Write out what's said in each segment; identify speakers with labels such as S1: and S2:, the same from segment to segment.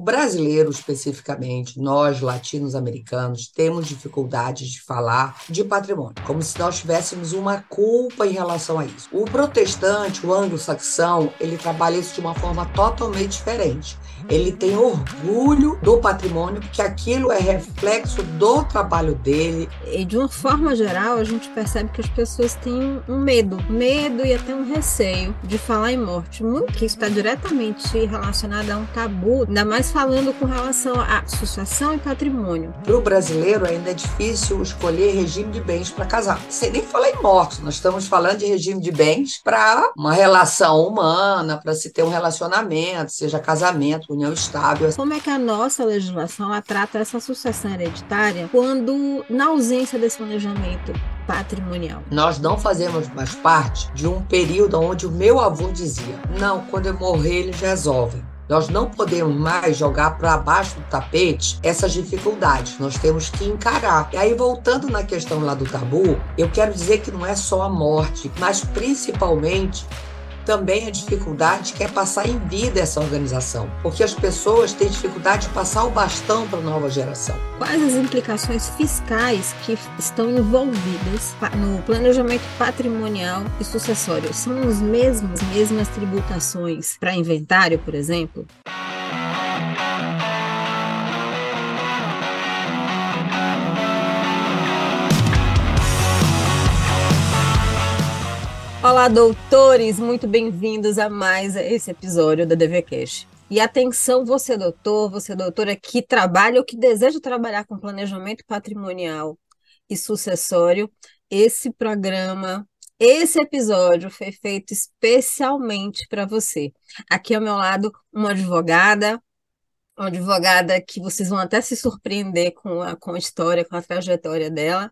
S1: brasileiro, especificamente, nós latinos-americanos, temos dificuldades de falar de patrimônio, como se nós tivéssemos uma culpa em relação a isso. O protestante, o anglo-saxão, ele trabalha isso de uma forma totalmente diferente. Ele tem orgulho do patrimônio, porque aquilo é reflexo do trabalho dele.
S2: E de uma forma geral, a gente percebe que as pessoas têm um medo, medo e até um receio de falar em morte. Muito que está diretamente relacionado a um tabu, ainda mais falando com relação a sucessão e patrimônio.
S1: Para o brasileiro ainda é difícil escolher regime de bens para casar. Sem nem falar em morte, nós estamos falando de regime de bens para uma relação humana, para se ter um relacionamento, seja casamento, união estável.
S2: Como é que a nossa legislação trata essa sucessão hereditária quando, na ausência desse planejamento patrimonial?
S1: Nós não fazemos mais parte de um período onde o meu avô dizia: não, quando eu morrer eles resolvem. Nós não podemos mais jogar para baixo do tapete essas dificuldades. Nós temos que encarar. E aí, voltando na questão lá do tabu, eu quero dizer que não é só a morte, mas principalmente também a dificuldade que é passar em vida essa organização, porque as pessoas têm dificuldade de passar o bastão para a nova geração.
S2: Quais as implicações fiscais que estão envolvidas no planejamento patrimonial e sucessório? São os mesmos, mesmas tributações para inventário, por exemplo? Olá, doutores! Muito bem-vindos a mais esse episódio da DVCast. E atenção, você doutor, você doutora que trabalha ou que deseja trabalhar com planejamento patrimonial e sucessório, esse programa, esse episódio foi feito especialmente para você. Aqui ao meu lado, uma advogada, uma advogada que vocês vão até se surpreender com a, com a história, com a trajetória dela,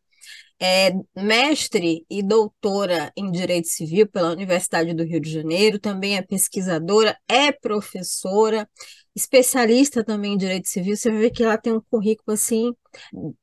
S2: é mestre e doutora em Direito Civil pela Universidade do Rio de Janeiro, também é pesquisadora, é professora, especialista também em Direito Civil. Você ver que ela tem um currículo assim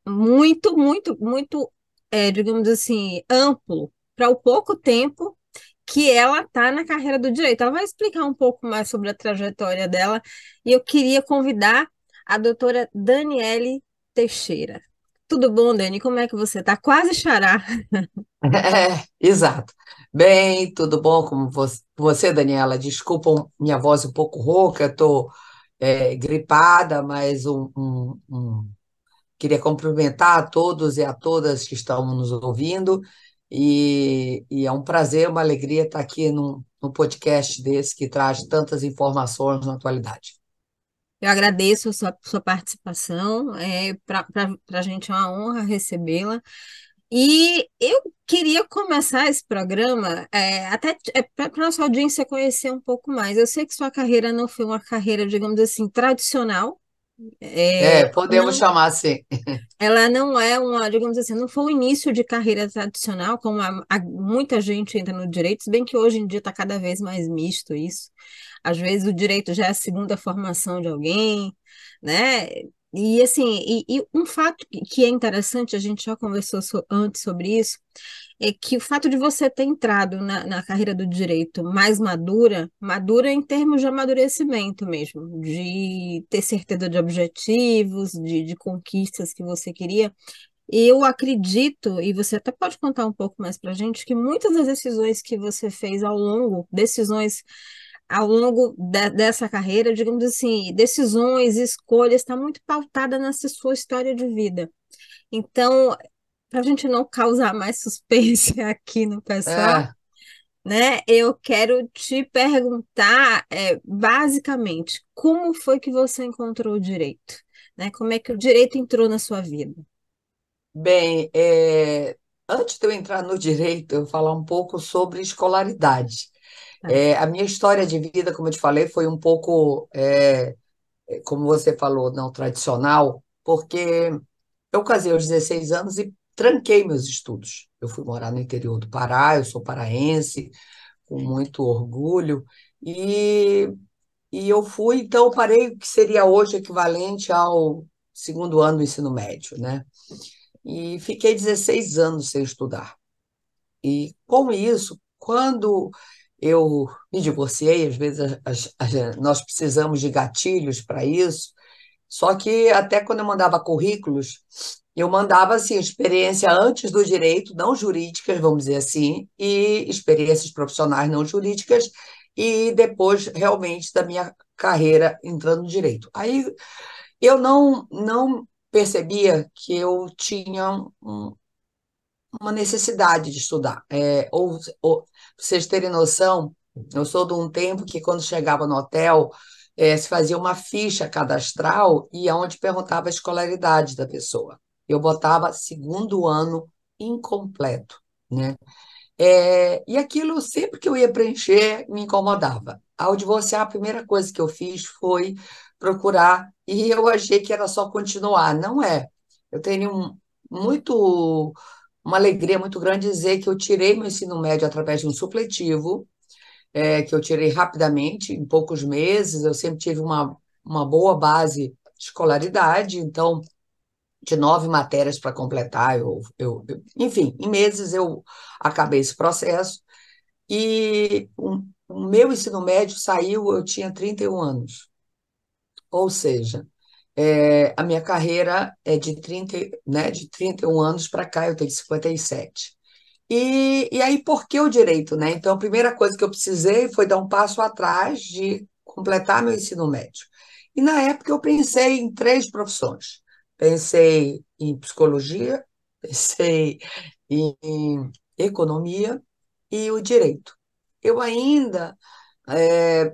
S2: muito, muito, muito, é, digamos assim, amplo para o pouco tempo que ela está na carreira do direito. Ela vai explicar um pouco mais sobre a trajetória dela e eu queria convidar a doutora Daniele Teixeira. Tudo bom, Dani? Como é que você está? Quase xará.
S1: É, exato. Bem, tudo bom com você, Daniela? Desculpa minha voz um pouco rouca, estou é, gripada, mas um, um, um... queria cumprimentar a todos e a todas que estão nos ouvindo. E, e é um prazer, uma alegria estar aqui num, num podcast desse que traz tantas informações na atualidade.
S2: Eu agradeço a sua, sua participação, é, para a gente é uma honra recebê-la. E eu queria começar esse programa é, até é, para a nossa audiência conhecer um pouco mais. Eu sei que sua carreira não foi uma carreira, digamos assim, tradicional,
S1: é, é, podemos não, chamar assim.
S2: Ela não é uma, digamos assim, não foi o início de carreira tradicional, como a, a, muita gente entra no direito, se bem que hoje em dia está cada vez mais misto isso. Às vezes o direito já é a segunda formação de alguém, né? E assim, e, e um fato que é interessante, a gente já conversou so, antes sobre isso, é que o fato de você ter entrado na, na carreira do direito mais madura, madura em termos de amadurecimento mesmo, de ter certeza de objetivos, de, de conquistas que você queria, eu acredito, e você até pode contar um pouco mais para a gente, que muitas das decisões que você fez ao longo, decisões ao longo de, dessa carreira, digamos assim, decisões, escolhas, está muito pautada nessa sua história de vida. Então, para a gente não causar mais suspense aqui no pessoal, é. né, eu quero te perguntar, é, basicamente, como foi que você encontrou o direito? Né? Como é que o direito entrou na sua vida?
S1: Bem, é, antes de eu entrar no direito, eu vou falar um pouco sobre escolaridade. É. é, a minha história de vida, como eu te falei, foi um pouco, é, é como você falou, não tradicional, porque eu casei aos 16 anos e tranquei meus estudos. Eu fui morar no interior do Pará, eu sou paraense, com muito orgulho, e, e eu fui, então, parei o que seria hoje equivalente ao segundo ano do ensino médio, né? E fiquei 16 anos sem estudar. E com isso, quando eu me divorciei, às vezes as, as, nós precisamos de gatilhos para isso. Só que até quando eu mandava currículos, eu mandava assim, experiência antes do direito, não jurídicas, vamos dizer assim, e experiências profissionais não jurídicas, e depois realmente da minha carreira entrando no direito. Aí eu não, não percebia que eu tinha um, uma necessidade de estudar. É, ou, ou vocês terem noção, eu sou de um tempo que quando chegava no hotel, é, se fazia uma ficha cadastral e aonde perguntava a escolaridade da pessoa. Eu botava segundo ano incompleto, né? É, e aquilo, sempre que eu ia preencher, me incomodava. Ao divorciar, a primeira coisa que eu fiz foi procurar, e eu achei que era só continuar. Não é. Eu tenho um, muito uma alegria muito grande dizer que eu tirei meu ensino médio através de um supletivo, é, que eu tirei rapidamente, em poucos meses. Eu sempre tive uma, uma boa base de escolaridade, então, de nove matérias para completar, eu, eu, eu, enfim, em meses eu acabei esse processo. E um, o meu ensino médio saiu, eu tinha 31 anos. Ou seja, é, a minha carreira é de 30, né, de 31 anos para cá, eu tenho 57. E, e aí, por que o direito? Né? Então, a primeira coisa que eu precisei foi dar um passo atrás de completar meu ensino médio. E na época eu pensei em três profissões. Pensei em psicologia, pensei em, em economia e o direito. Eu ainda, é,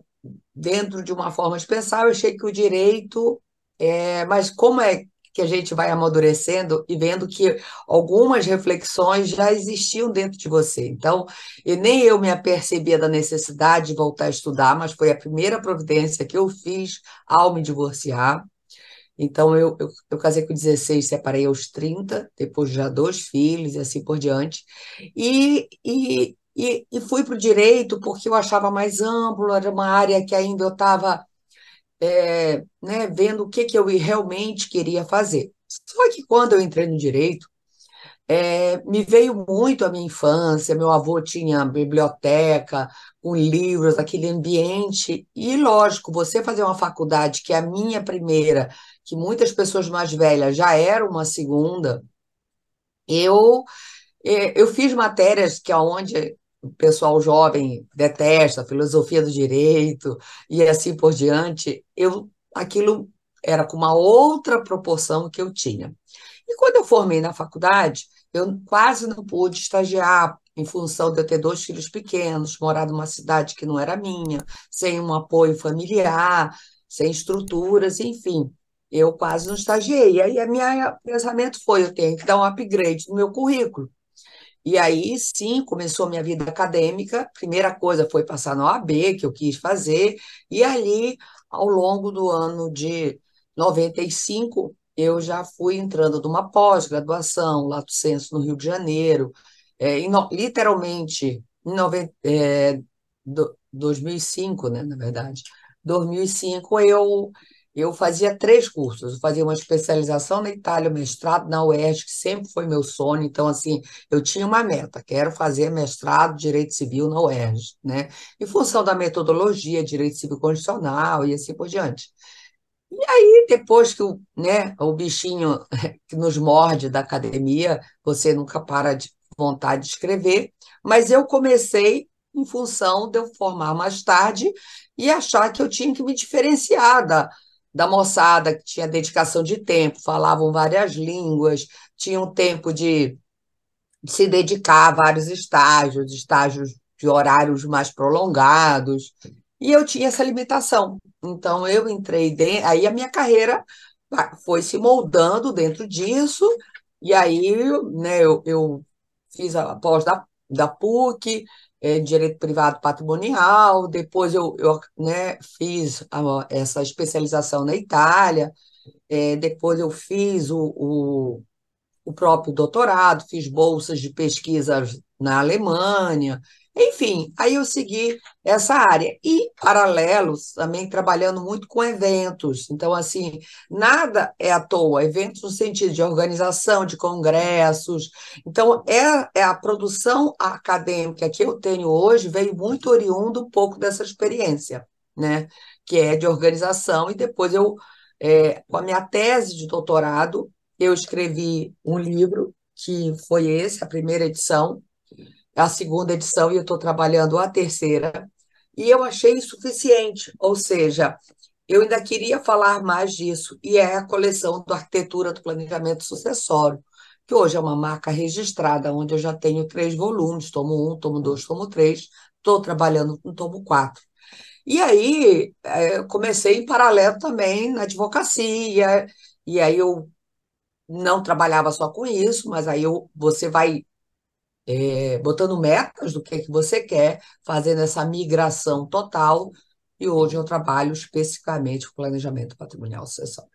S1: dentro de uma forma de pensar, eu achei que o direito é, mas como é que a gente vai amadurecendo e vendo que algumas reflexões já existiam dentro de você. Então, e nem eu me apercebia da necessidade de voltar a estudar, mas foi a primeira providência que eu fiz ao me divorciar. Então, eu, eu, eu casei com 16, separei aos 30, depois já dois filhos e assim por diante. E, e, e, e fui para o direito porque eu achava mais amplo, era uma área que ainda eu estava é, né, vendo o que, que eu realmente queria fazer. Só que quando eu entrei no direito, é, me veio muito a minha infância. Meu avô tinha biblioteca com livros, aquele ambiente. E, lógico, você fazer uma faculdade, que é a minha primeira, que muitas pessoas mais velhas já era uma segunda, eu, é, eu fiz matérias que aonde o pessoal jovem detesta, a filosofia do direito e assim por diante, eu aquilo era com uma outra proporção que eu tinha. E quando eu formei na faculdade, eu quase não pude estagiar em função de eu ter dois filhos pequenos, morar numa cidade que não era minha, sem um apoio familiar, sem estruturas, enfim. Eu quase não estagiei. E aí, a minha pensamento foi: eu tenho que dar um upgrade no meu currículo. E aí, sim, começou minha vida acadêmica. Primeira coisa foi passar na OAB, que eu quis fazer, e ali, ao longo do ano de 95, eu já fui entrando numa pós-graduação, Lato Senso, no Rio de Janeiro. É, literalmente, em 90, é, do, 2005, né, na verdade, 2005, eu eu fazia três cursos. Eu fazia uma especialização na Itália, mestrado na UERJ, que sempre foi meu sonho. Então, assim, eu tinha uma meta, quero fazer mestrado Direito Civil na UERJ, né? Em função da metodologia, Direito Civil Constitucional e assim por diante. E aí, depois que o, né, o bichinho que nos morde da academia, você nunca para de vontade de escrever, mas eu comecei em função de eu formar mais tarde e achar que eu tinha que me diferenciar da, da moçada que tinha dedicação de tempo, falavam várias línguas, tinham tempo de, se dedicar a vários estágios, estágios de horários mais prolongados, e eu tinha essa limitação. Então, eu entrei dentro, aí a minha carreira foi se moldando dentro disso, e aí né, eu, eu fiz a pós da, da PUC, é, direito privado patrimonial, depois eu, eu né, fiz a, essa especialização na Itália, é, depois eu fiz o, o, o, próprio doutorado, fiz bolsas de pesquisa na Alemanha, Enfim, aí eu segui essa área. E, paralelos, também trabalhando muito com eventos. Então, assim, nada é à toa. Eventos no sentido de organização de congressos. Então, é, é a produção acadêmica que eu tenho hoje veio muito oriundo um pouco dessa experiência, né? Que é de organização. E depois eu, é, com a minha tese de doutorado, eu escrevi um livro que foi esse, a primeira edição, a segunda edição e eu estou trabalhando a terceira, e eu achei insuficiente, ou seja, eu ainda queria falar mais disso, e é a coleção do Arquitetura do Planejamento Sucessório, que hoje é uma marca registrada, onde eu já tenho três volumes, tomo um, tomo dois, tomo três, estou trabalhando no tomo quatro. E aí é, comecei em paralelo também na advocacia, e aí eu não trabalhava só com isso, mas aí eu, você vai é, botando metas do que, que você quer, fazendo essa migração total. E hoje eu trabalho especificamente com planejamento patrimonial sucessório.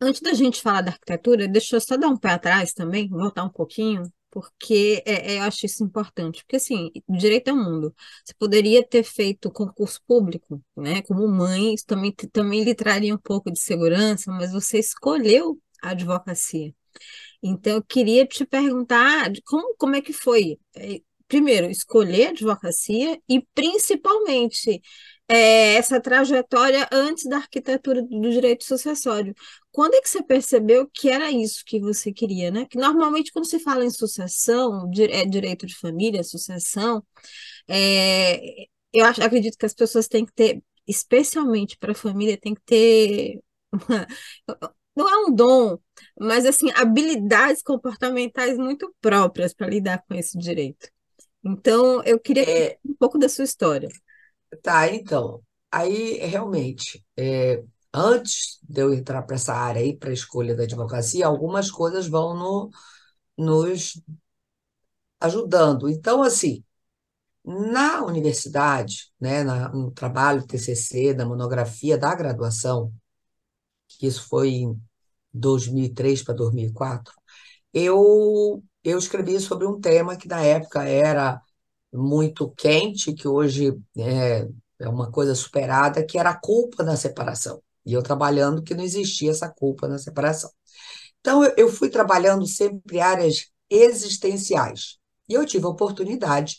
S2: Antes da gente falar da arquitetura, deixa eu só dar um pé atrás também, voltar um pouquinho, porque é, é, eu acho isso importante. Porque, assim, direito é mundo. Você poderia ter feito concurso público, né? Como mãe, isso também, também lhe traria um pouco de segurança, mas você escolheu a advocacia. Então, eu queria te perguntar como, como é que foi, é, primeiro, escolher a advocacia e, principalmente, é, essa trajetória antes da arquitetura do direito sucessório. Quando é que você percebeu que era isso que você queria, né? Que normalmente, quando se fala em sucessão, é direito de família, sucessão, é, eu acho, acredito que as pessoas têm que ter, especialmente para a família, tem que ter uma, não é um dom, mas assim, habilidades comportamentais muito próprias para lidar com esse direito. Então, eu queria é, um pouco da sua história.
S1: Tá, então, aí realmente, é, antes de eu entrar para essa área aí, para a escolha da advocacia, algumas coisas vão no, nos ajudando. Então, assim, na universidade, né, na, no trabalho TCC, na monografia da graduação, que isso foi em 2003 para 2004, eu, eu escrevi sobre um tema que na época era muito quente, que hoje é, é uma coisa superada, que era a culpa na separação. E eu trabalhando que não existia essa culpa na separação. Então, eu, eu fui trabalhando sempre áreas existenciais. E eu tive a oportunidade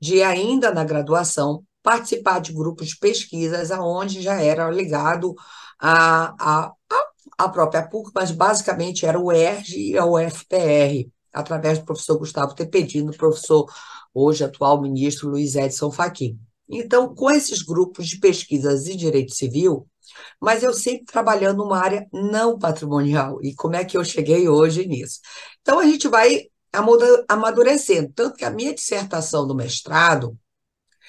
S1: de, ainda na graduação, participar de grupos de pesquisas aonde já era ligado a, a, a própria PUC, mas basicamente era o ERG e a UFPR, através do professor Gustavo Tepedino, professor, hoje atual ministro Luiz Edson Fachin. Então, com esses grupos de pesquisas de direito civil, mas eu sempre trabalhando numa área não patrimonial. E como é que eu cheguei hoje nisso? Então, a gente vai amadurecendo. Tanto que a minha dissertação do mestrado.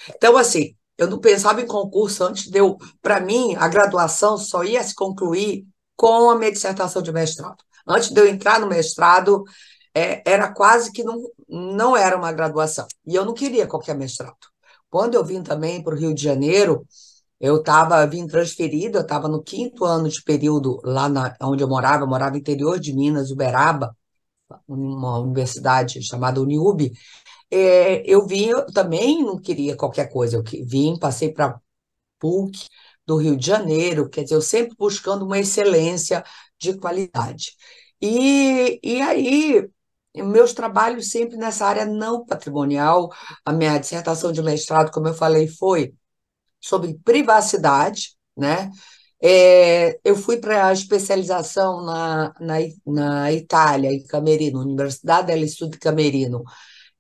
S1: Então, assim, eu não pensava em concurso antes de eu. Para mim, a graduação só ia se concluir com a minha dissertação de mestrado. Antes de eu entrar no mestrado, é, era quase que não, não era uma graduação. E eu não queria qualquer mestrado. Quando eu vim também para o Rio de Janeiro, eu estava vim transferido, eu estava no quinto ano de período lá na, onde eu morava, eu morava no interior de Minas, Uberaba, uma universidade chamada Uniub, é, eu vim, eu também não queria qualquer coisa, eu vim, passei para PUC do Rio de Janeiro, quer dizer, eu sempre buscando uma excelência de qualidade. E, e aí, meus trabalhos sempre nessa área não patrimonial, a minha dissertação de mestrado, como eu falei, foi sobre privacidade, né? É, eu fui para a especialização na, na, na Itália, em Camerino, Universidade del Studio Camerino,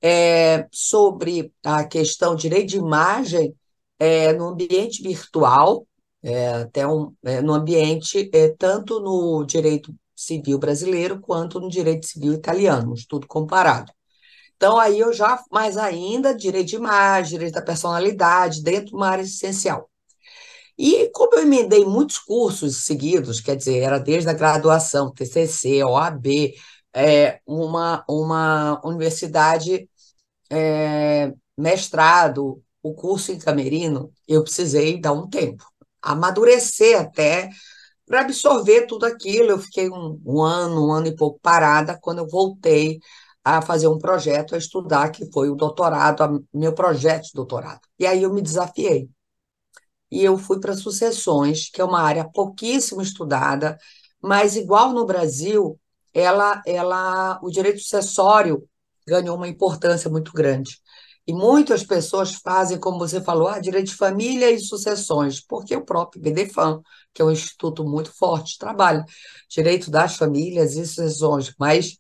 S1: é, sobre a questão direito de imagem é, no ambiente virtual, é, até um, é, no ambiente, é, tanto no direito civil brasileiro quanto no direito civil italiano, um estudo comparado. Então, aí eu já, mais ainda, direito de imagem, direito da personalidade, dentro de uma área essencial. E como eu emendei muitos cursos seguidos, quer dizer, era desde a graduação, TCC, OAB, é, uma, uma universidade é, mestrado, o curso em Camerino, eu precisei dar um tempo, amadurecer até para absorver tudo aquilo. Eu fiquei um, um, ano, um ano e pouco parada. Quando eu voltei, a fazer um projeto, a estudar, que foi o doutorado, meu projeto de doutorado. E aí eu me desafiei. E eu fui para sucessões, que é uma área pouquíssimo estudada, mas igual no Brasil, ela, ela, o direito sucessório ganhou uma importância muito grande. E muitas pessoas fazem, como você falou, ah, direito de família e sucessões, porque o próprio BDFAM, que é um instituto muito forte, trabalha direito das famílias e sucessões, mas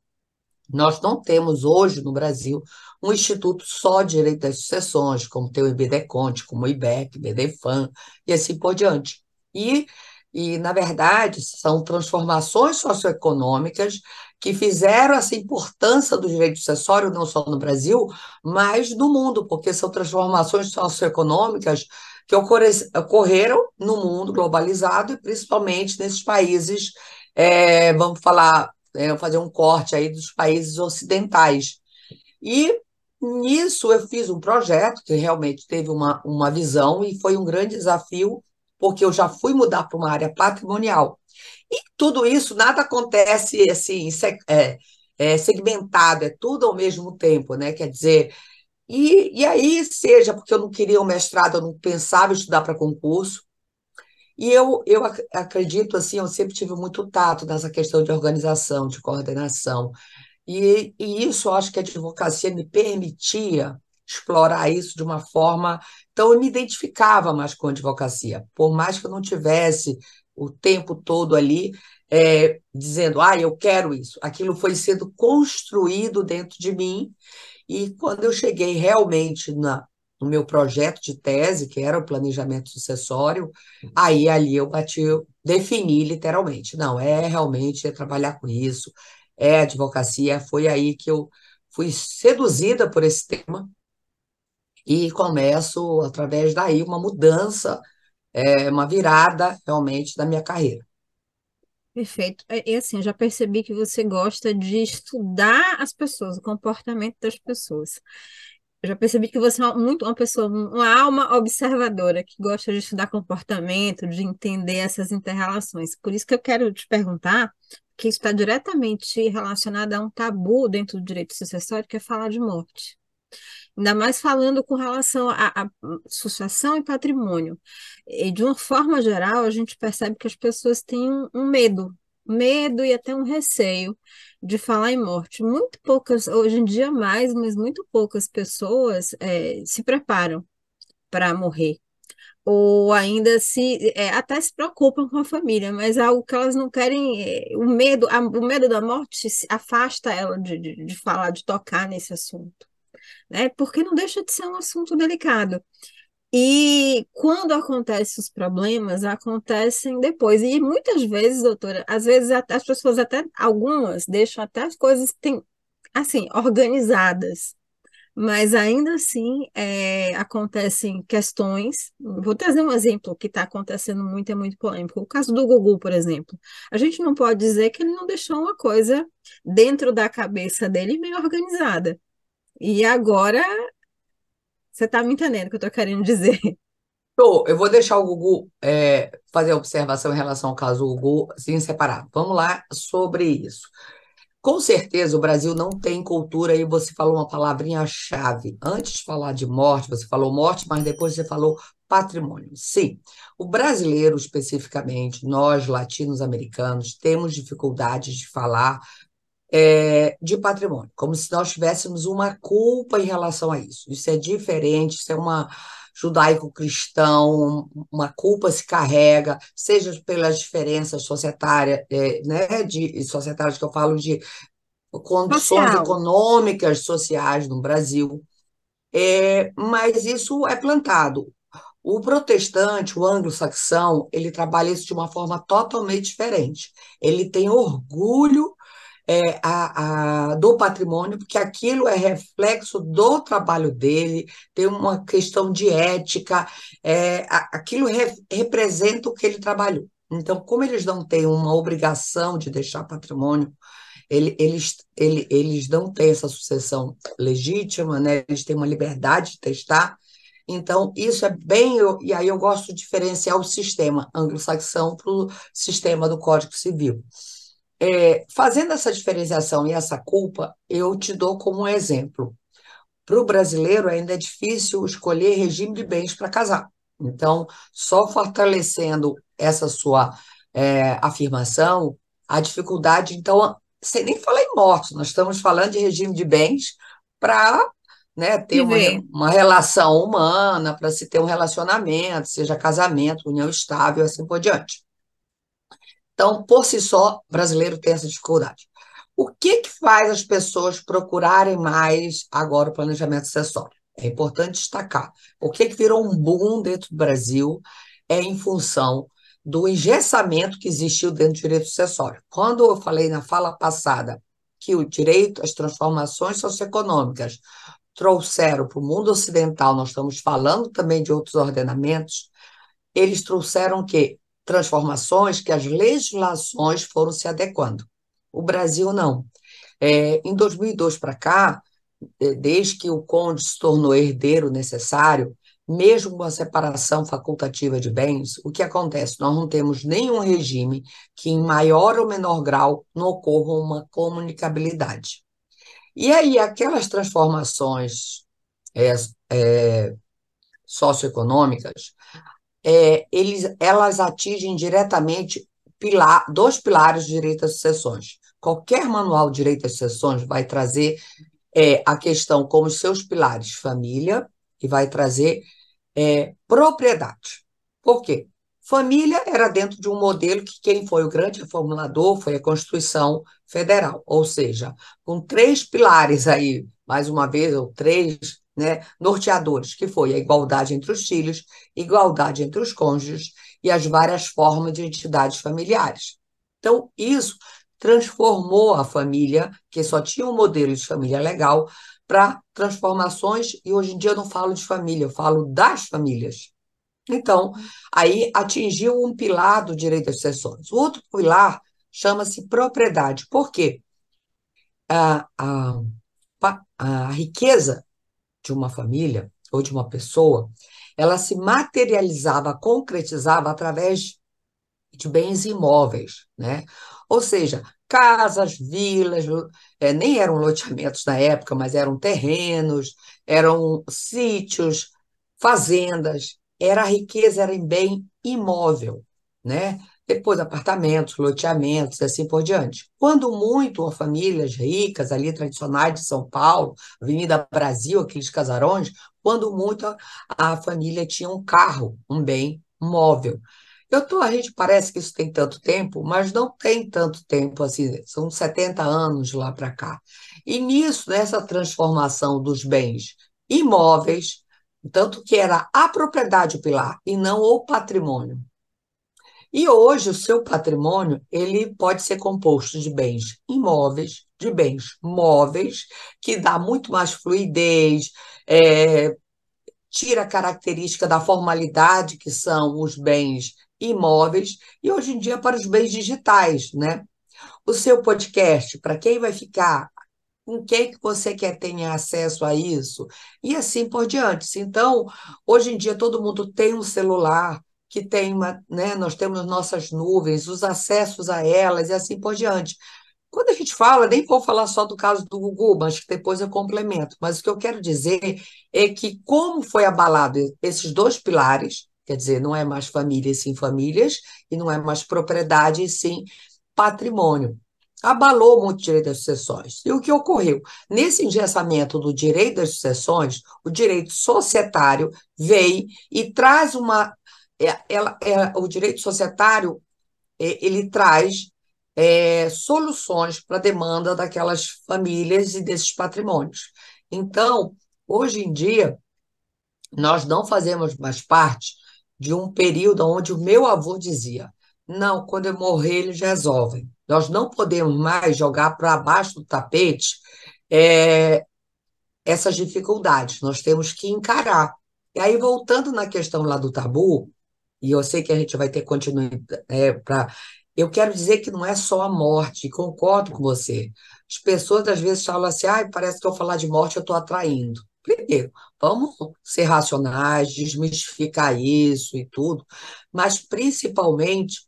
S1: nós não temos hoje no Brasil um instituto só de direito das sucessões, como tem o IBDECONTE, como o IBEC, IBDFAM e assim por diante. E, e, na verdade, são transformações socioeconômicas que fizeram essa importância do direito sucessório, não só no Brasil, mas no mundo, porque são transformações socioeconômicas que ocorreram no mundo globalizado e principalmente nesses países, é, vamos falar, é, fazer um corte aí dos países ocidentais. E nisso eu fiz um projeto que realmente teve uma, uma visão e foi um grande desafio, porque eu já fui mudar para uma área patrimonial. E tudo isso, nada acontece assim, é, é segmentado, é tudo ao mesmo tempo, né? Quer dizer, e, e aí, seja porque eu não queria o mestrado, eu não pensava em estudar para concurso, e eu, eu acredito, assim, eu sempre tive muito tato nessa questão de organização, de coordenação, e, e isso acho que a advocacia me permitia explorar isso de uma forma. Então, eu me identificava mais com a advocacia, por mais que eu não tivesse o tempo todo ali é, dizendo, ah, eu quero isso. Aquilo foi sendo construído dentro de mim, e quando eu cheguei realmente na, no meu projeto de tese, que era o planejamento sucessório, aí ali eu bati, eu defini literalmente, não, é realmente é trabalhar com isso, é advocacia, foi aí que eu fui seduzida por esse tema, e começo, através daí, uma mudança é, uma virada realmente da minha carreira.
S2: Perfeito. É, e assim, já percebi que você gosta de estudar as pessoas, o comportamento das pessoas. Eu já percebi que você é muito uma pessoa, uma alma observadora, que gosta de estudar comportamento, de entender essas interrelações. Por isso que eu quero te perguntar, que está diretamente relacionado a um tabu dentro do direito sucessório, que é falar de morte. Ainda mais falando com relação à sucessão e patrimônio. E de uma forma geral, a gente percebe que as pessoas têm um, um medo, medo e até um receio de falar em morte. Muito poucas, hoje em dia mais, mas muito poucas pessoas é, se preparam para morrer. Ou ainda se é, até se preocupam com a família, mas é algo que elas não querem. É, o medo, a, o medo da morte afasta ela de, de, de falar, de tocar nesse assunto. Né? Porque não deixa de ser um assunto delicado. E quando acontecem os problemas, acontecem depois. E muitas vezes, doutora, às vezes as pessoas até, algumas, deixam até as coisas, tem, assim, organizadas. Mas ainda assim é, acontecem questões. Vou trazer um exemplo que está acontecendo muito, é muito polêmico. O caso do Gugu, por exemplo. A gente não pode dizer que ele não deixou uma coisa dentro da cabeça dele bem organizada. E agora você está me entendendo o que eu estou querendo dizer.
S1: Tô, eu vou deixar o Gugu é, fazer a observação em relação ao caso do Gugu, assim, separado. Vamos lá sobre isso. Com certeza o Brasil não tem cultura, e você falou uma palavrinha-chave. Antes de falar de morte, você falou morte, mas depois você falou patrimônio. Sim, o brasileiro especificamente, nós latinos-americanos, temos dificuldade de falar é, de patrimônio, como se nós tivéssemos uma culpa em relação a isso. Isso é diferente, isso é uma judaico-cristão, uma culpa se carrega, seja pelas diferenças societárias, é, né, de societárias que eu falo de condições Social. econômicas, sociais no Brasil, é, mas isso é plantado. O protestante, o anglo-saxão, ele trabalha isso de uma forma totalmente diferente. Ele tem orgulho é, a, a, do patrimônio, porque aquilo é reflexo do trabalho dele, tem uma questão de ética, é, aquilo re, representa o que ele trabalhou. Então, como eles não têm uma obrigação de deixar patrimônio, ele, eles, ele, eles não têm essa sucessão legítima, né? eles têm uma liberdade de testar. Então, isso é bem. E aí eu gosto de diferenciar o sistema anglo-saxão para o sistema do Código Civil. É, fazendo essa diferenciação e essa culpa, eu te dou como um exemplo. Para o brasileiro, ainda é difícil escolher regime de bens para casar. Então, só fortalecendo essa sua é, afirmação, a dificuldade. Então, sem nem falar em morte, nós estamos falando de regime de bens para né, ter uma, uma, relação humana, para se ter um relacionamento, seja casamento, união estável, assim por diante. Então, por si só, brasileiro tem essa dificuldade. O que, que faz as pessoas procurarem mais agora o planejamento sucessório? É importante destacar. O que, que virou um boom dentro do Brasil é em função do engessamento que existiu dentro do direito sucessório. Quando eu falei na fala passada que o direito, as transformações socioeconômicas trouxeram para o mundo ocidental, nós estamos falando também de outros ordenamentos, eles trouxeram que transformações que as legislações foram se adequando. O Brasil não. É, em 2002 para cá, é, desde que o conde se tornou herdeiro necessário, mesmo com a separação facultativa de bens, o que acontece? Nós não temos nenhum regime que, em maior ou menor grau, não ocorra uma comunicabilidade. E aí, aquelas transformações é, é, socioeconômicas, é, eles, elas atingem diretamente pilar, dois pilares do direito às sucessões. Qualquer manual de direito às sucessões vai trazer é, a questão como seus pilares família e vai trazer é, propriedade. Por quê? Família era dentro de um modelo que quem foi o grande reformulador foi a Constituição Federal, ou seja, com três pilares aí, mais uma vez, ou três né, norteadores, que foi a igualdade entre os filhos, igualdade entre os cônjuges e as várias formas de entidades familiares. Então, isso transformou a família, que só tinha um modelo de família legal, para transformações, e hoje em dia eu não falo de família, eu falo das famílias. Então, aí atingiu um pilar do direito às sucessões. O outro pilar chama-se propriedade. Por quê? A, a, a riqueza de uma família ou de uma pessoa, ela se materializava, concretizava através de bens imóveis, né? Ou seja, casas, vilas, é, nem eram loteamentos na época, mas eram terrenos, eram sítios, fazendas, era riqueza era em bem imóvel, né? Depois apartamentos, loteamentos, assim por diante. Quando muito, famílias ricas ali tradicionais de São Paulo, Avenida Brasil, aqueles casarões, quando muito a, família tinha um carro, um bem móvel. Eu tô, a gente parece que isso tem tanto tempo, mas não tem tanto tempo assim, são 70 anos lá para cá. E nisso, nessa transformação dos bens imóveis, tanto que era a propriedade o pilar e não o patrimônio. E hoje o seu patrimônio ele pode ser composto de bens imóveis, de bens móveis, que dá muito mais fluidez, é, tira a característica da formalidade que são os bens imóveis e hoje em dia para os bens digitais, né? O seu podcast, para quem vai ficar com quem que você quer ter acesso a isso, e assim por diante. Então, hoje em dia, todo mundo tem um celular que tem uma, né, nós temos nossas nuvens, os acessos a elas e assim por diante. Quando a gente fala, nem vou falar só do caso do Google, mas depois eu complemento. Mas o que eu quero dizer é que, como foi abalado esses dois pilares, quer dizer, não é mais família sim famílias, e não é mais propriedade sim patrimônio abalou muito o direito das sucessões. E o que ocorreu? Nesse engessamento do direito das sucessões, o direito societário veio e traz uma. É, ela, é, o direito societário é, ele traz é, soluções para a demanda daquelas famílias e desses patrimônios. Então, hoje em dia, nós não fazemos mais parte de um período onde o meu avô dizia: não, quando eu morrer, eles resolvem. Nós não podemos mais jogar para baixo do tapete é, essas dificuldades, nós temos que encarar. E aí, voltando na questão lá do tabu, e eu sei que a gente vai ter continuidade é. Eu quero dizer que não é só a morte, concordo com você. As pessoas às vezes falam assim, ah, parece que eu falar de morte eu estou atraindo. Primeiro, vamos ser racionais, desmistificar isso e tudo, mas principalmente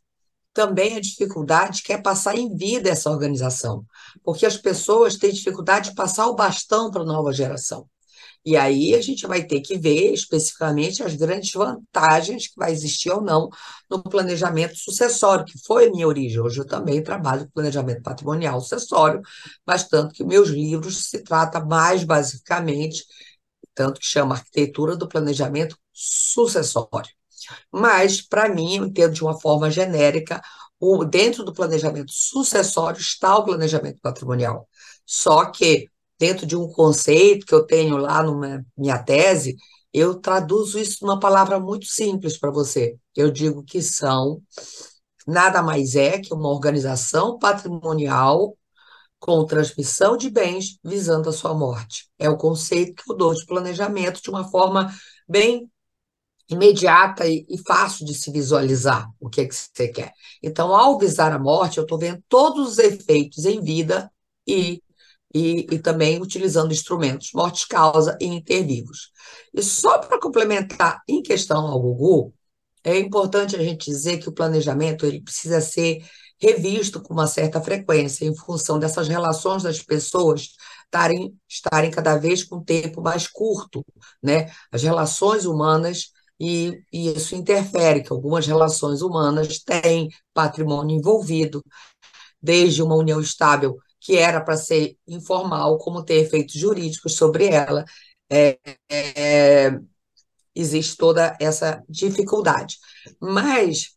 S1: também a dificuldade que é passar em vida essa organização, porque as pessoas têm dificuldade de passar o bastão para a nova geração. E aí a gente vai ter que ver especificamente as grandes vantagens que vai existir ou não no planejamento sucessório, que foi a minha origem. Hoje eu também trabalho com planejamento patrimonial sucessório, mas tanto que meus livros se trata mais basicamente, tanto que chama Arquitetura do Planejamento Sucessório. Mas, para mim, eu entendo de uma forma genérica, o, dentro do planejamento sucessório está o planejamento patrimonial. Só que dentro de um conceito que eu tenho lá na minha tese, eu traduzo isso numa palavra muito simples para você. Eu digo que são nada mais é que uma organização patrimonial com transmissão de bens visando a sua morte. É o conceito que eu dou de planejamento de uma forma bem imediata e, e fácil de se visualizar o que, é que você quer. Então, ao visar a morte, eu estou vendo todos os efeitos em vida e e, e também utilizando instrumentos morte-causa e intervivos. E só para complementar em questão ao Gugu, é importante a gente dizer que o planejamento ele precisa ser revisto com uma certa frequência, em função dessas relações das pessoas estarem, estarem cada vez com um tempo mais curto, né? As relações humanas, e, e isso interfere, que algumas relações humanas têm patrimônio envolvido, desde uma união estável que era para ser informal, como ter efeitos jurídicos sobre ela, é, é, existe toda essa dificuldade. Mas,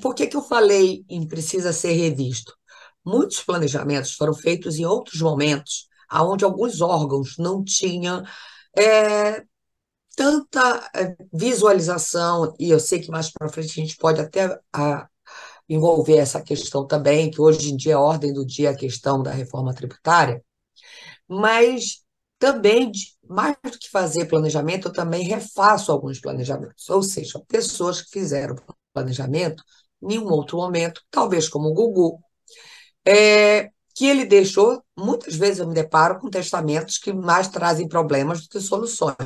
S1: por que, que eu falei em precisa ser revisto? Muitos planejamentos foram feitos em outros momentos, onde alguns órgãos não tinham é, tanta é, visualização, e eu sei que mais para frente a gente pode até a, envolver essa questão também, que hoje em dia é ordem do dia a questão da reforma tributária, mas também, mais do que fazer planejamento, eu também refaço alguns planejamentos, ou seja, pessoas que fizeram planejamento em um outro momento, talvez como o Gugu, é, que ele deixou, muitas vezes eu me deparo com testamentos que mais trazem problemas do que soluções.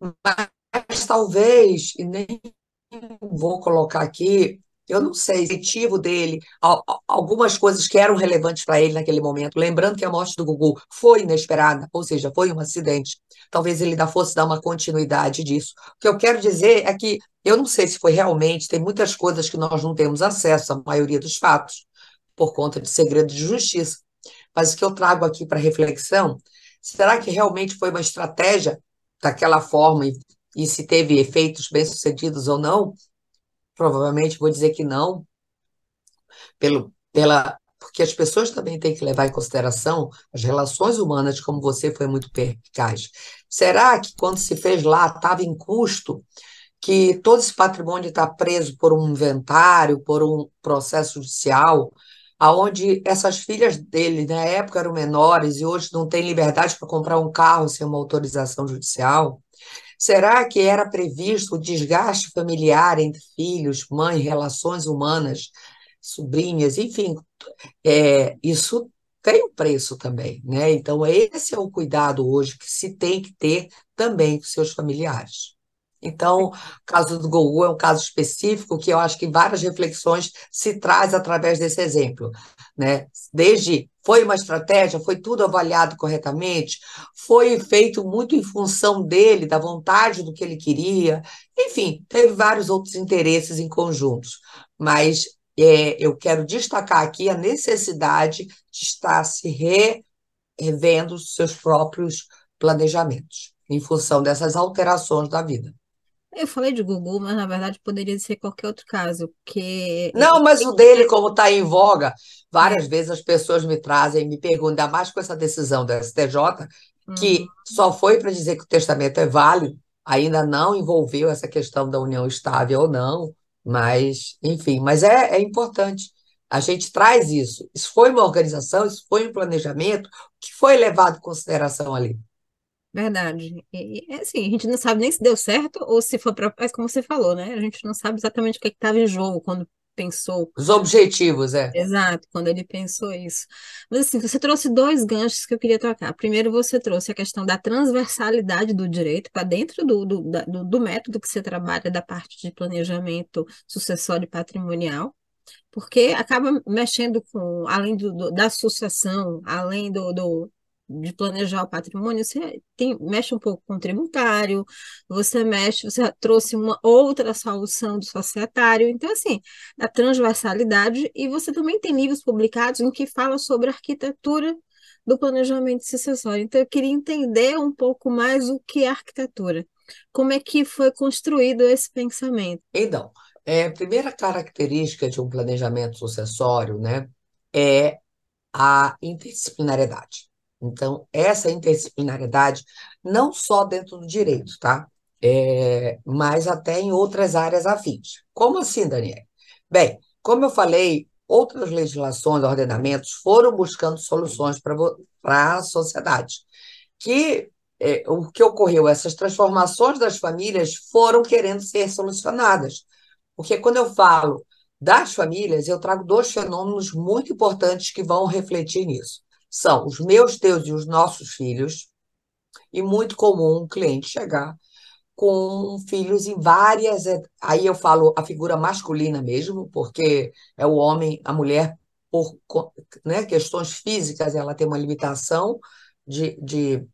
S1: Mas talvez, e nem vou colocar aqui eu não sei, objetivo dele, algumas coisas que eram relevantes para ele naquele momento. Lembrando que a morte do Gugu foi inesperada, ou seja, foi um acidente. Talvez ele ainda fosse dar uma continuidade disso. O que eu quero dizer é que eu não sei se foi realmente, tem muitas coisas que nós não temos acesso, a maioria dos fatos, por conta de segredo de justiça. Mas o que eu trago aqui para reflexão, será que realmente foi uma estratégia daquela forma e, e se teve efeitos bem-sucedidos ou não? Provavelmente vou dizer que não, pelo, pela, porque as pessoas também têm que levar em consideração as relações humanas, como você foi muito perspicaz. Será que quando se fez lá estava em custo que todo esse patrimônio está preso por um inventário, por um processo judicial, aonde essas filhas dele na época eram menores e hoje não têm liberdade para comprar um carro sem uma autorização judicial? Será que era previsto o desgaste familiar entre filhos, mãe, relações humanas, sobrinhas, enfim, é, isso tem um preço também, né? Então, esse é o cuidado hoje que se tem que ter também com seus familiares. Então, o caso do Gugu é um caso específico que eu acho que várias reflexões se traz através desse exemplo, né? Desde foi uma estratégia, foi tudo avaliado corretamente, foi feito muito em função dele, da vontade do que ele queria, enfim, teve vários outros interesses em conjuntos, mas é, eu quero destacar aqui a necessidade de estar se revendo seus próprios planejamentos em função dessas alterações da vida.
S2: Eu falei de Gugu, mas na verdade poderia ser qualquer outro caso, porque...
S1: Não, mas o dele, como está em voga, várias é. vezes as pessoas me trazem, me perguntam, ainda mais com essa decisão do STJ, que uhum. só foi para dizer que o testamento é válido, ainda não envolveu essa questão da união estável ou não, mas, enfim, mas é, é importante. A gente traz isso. Isso foi uma organização, isso foi um planejamento, que foi levado em consideração ali.
S2: Verdade. E, é assim, a gente não sabe nem se deu certo ou se foi para. Mas como você falou, né? A gente não sabe exatamente o que estava em jogo quando pensou.
S1: Os objetivos, é.
S2: Exato, quando ele pensou isso. Mas assim, você trouxe dois ganchos que eu queria trocar. Primeiro, você trouxe a questão da transversalidade do direito para dentro do, do, do, do método que você trabalha da parte de planejamento sucessório e patrimonial. porque acaba mexendo com, além do, do da sucessão, além do, do, de planejar o patrimônio, você tem, mexe um pouco com o tributário, você mexe, você trouxe uma outra solução do societário, então, assim, da transversalidade, e você também tem livros publicados em que fala sobre arquitetura do planejamento sucessório. Então, eu queria entender um pouco mais o que é arquitetura. Como é que foi construído esse pensamento?
S1: Então, é, a primeira característica de um planejamento sucessório, né, é a interdisciplinariedade. Então, essa interdisciplinariedade, não só dentro do direito, tá? É, mas até em outras áreas afins. Como assim, Daniel? Bem, como eu falei, outras legislações, ordenamentos foram buscando soluções para a sociedade. Que é, o que ocorreu, essas transformações das famílias foram querendo ser solucionadas. Porque quando eu falo das famílias, eu trago dois fenômenos muito importantes que vão refletir nisso são os meus, teus e os nossos filhos, e muito comum um cliente chegar com filhos em várias. Aí eu falo a figura masculina mesmo, porque é o homem, a mulher, por né, questões físicas, ela tem uma limitação de, de.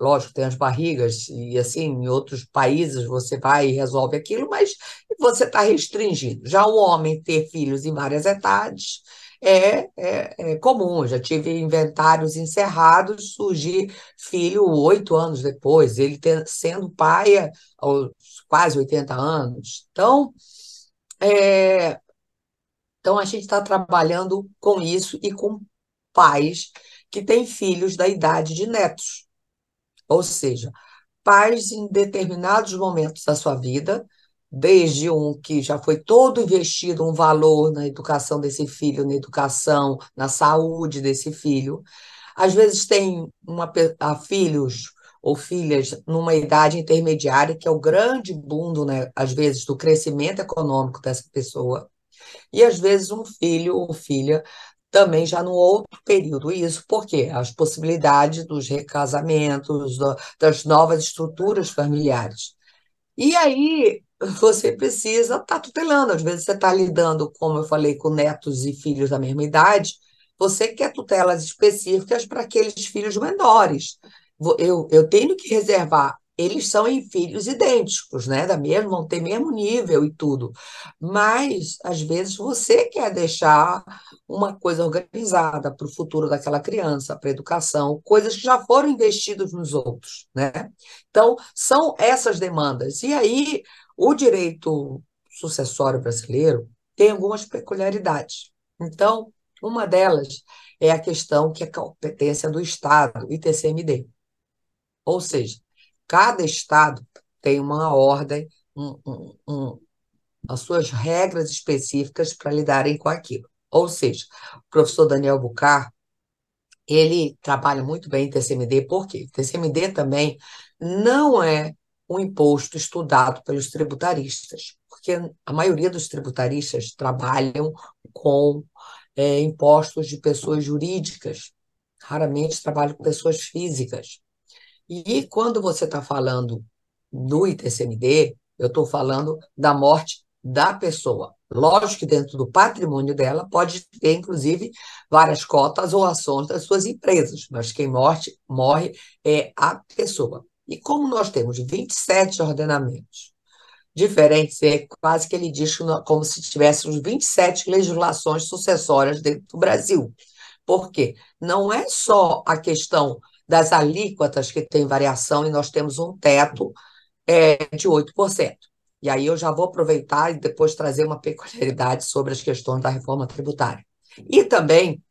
S1: Lógico, tem as barrigas, e assim, em outros países você vai e resolve aquilo, mas você está restringido. Já o homem ter filhos em várias idades, é, é, é comum. Já tive inventários encerrados, surgir filho oito anos depois, ele ter, sendo pai aos quase 80 anos. Então, é, então a gente está trabalhando com isso e com pais que têm filhos da idade de netos. Ou seja, pais em determinados momentos da sua vida desde um que já foi todo investido um valor na educação desse filho, na educação, na saúde desse filho. Às vezes tem uma, filhos ou filhas numa idade intermediária, que é o grande bundo, né, às vezes, do crescimento econômico dessa pessoa. E às vezes um filho ou filha também já no outro período. Isso porque as possibilidades dos recasamentos, das novas estruturas familiares. E aí você precisa estar tá tutelando. Às vezes você está lidando, como eu falei, com netos e filhos da mesma idade, você quer tutelas específicas para aqueles filhos menores. Eu, eu tenho que reservar eles são em filhos idênticos, né? Da mesma, vão ter mesmo nível e tudo. Mas, às vezes, você quer deixar uma coisa organizada para o futuro daquela criança, para a educação, coisas que já foram investidas nos outros, né? Então, são essas demandas. E aí, o direito sucessório brasileiro tem algumas peculiaridades. Então, uma delas é a questão que é competência do Estado, ITCMD. Ou seja, Cada estado tem uma ordem, um, um, um, as suas regras específicas para lidarem com aquilo. Ou seja, o professor Daniel Bucar, ele trabalha muito bem em TCMD, por quê? TCMD também não é um imposto estudado pelos tributaristas, porque a maioria dos tributaristas trabalham com é, impostos de pessoas jurídicas, raramente trabalham com pessoas físicas. E quando você está falando do ITCMD, eu estou falando da morte da pessoa. Lógico que dentro do patrimônio dela pode ter, inclusive, várias cotas ou ações das suas empresas, mas quem morte, morre é a pessoa. E como nós temos 27 ordenamentos diferentes, é quase que ele diz como se tivéssemos 27 legislações sucessórias dentro do Brasil. Por quê? Não é só a questão das alíquotas que tem variação e nós temos um teto é, de 8%. E aí eu já vou aproveitar e depois trazer uma peculiaridade sobre as questões da reforma tributária. E também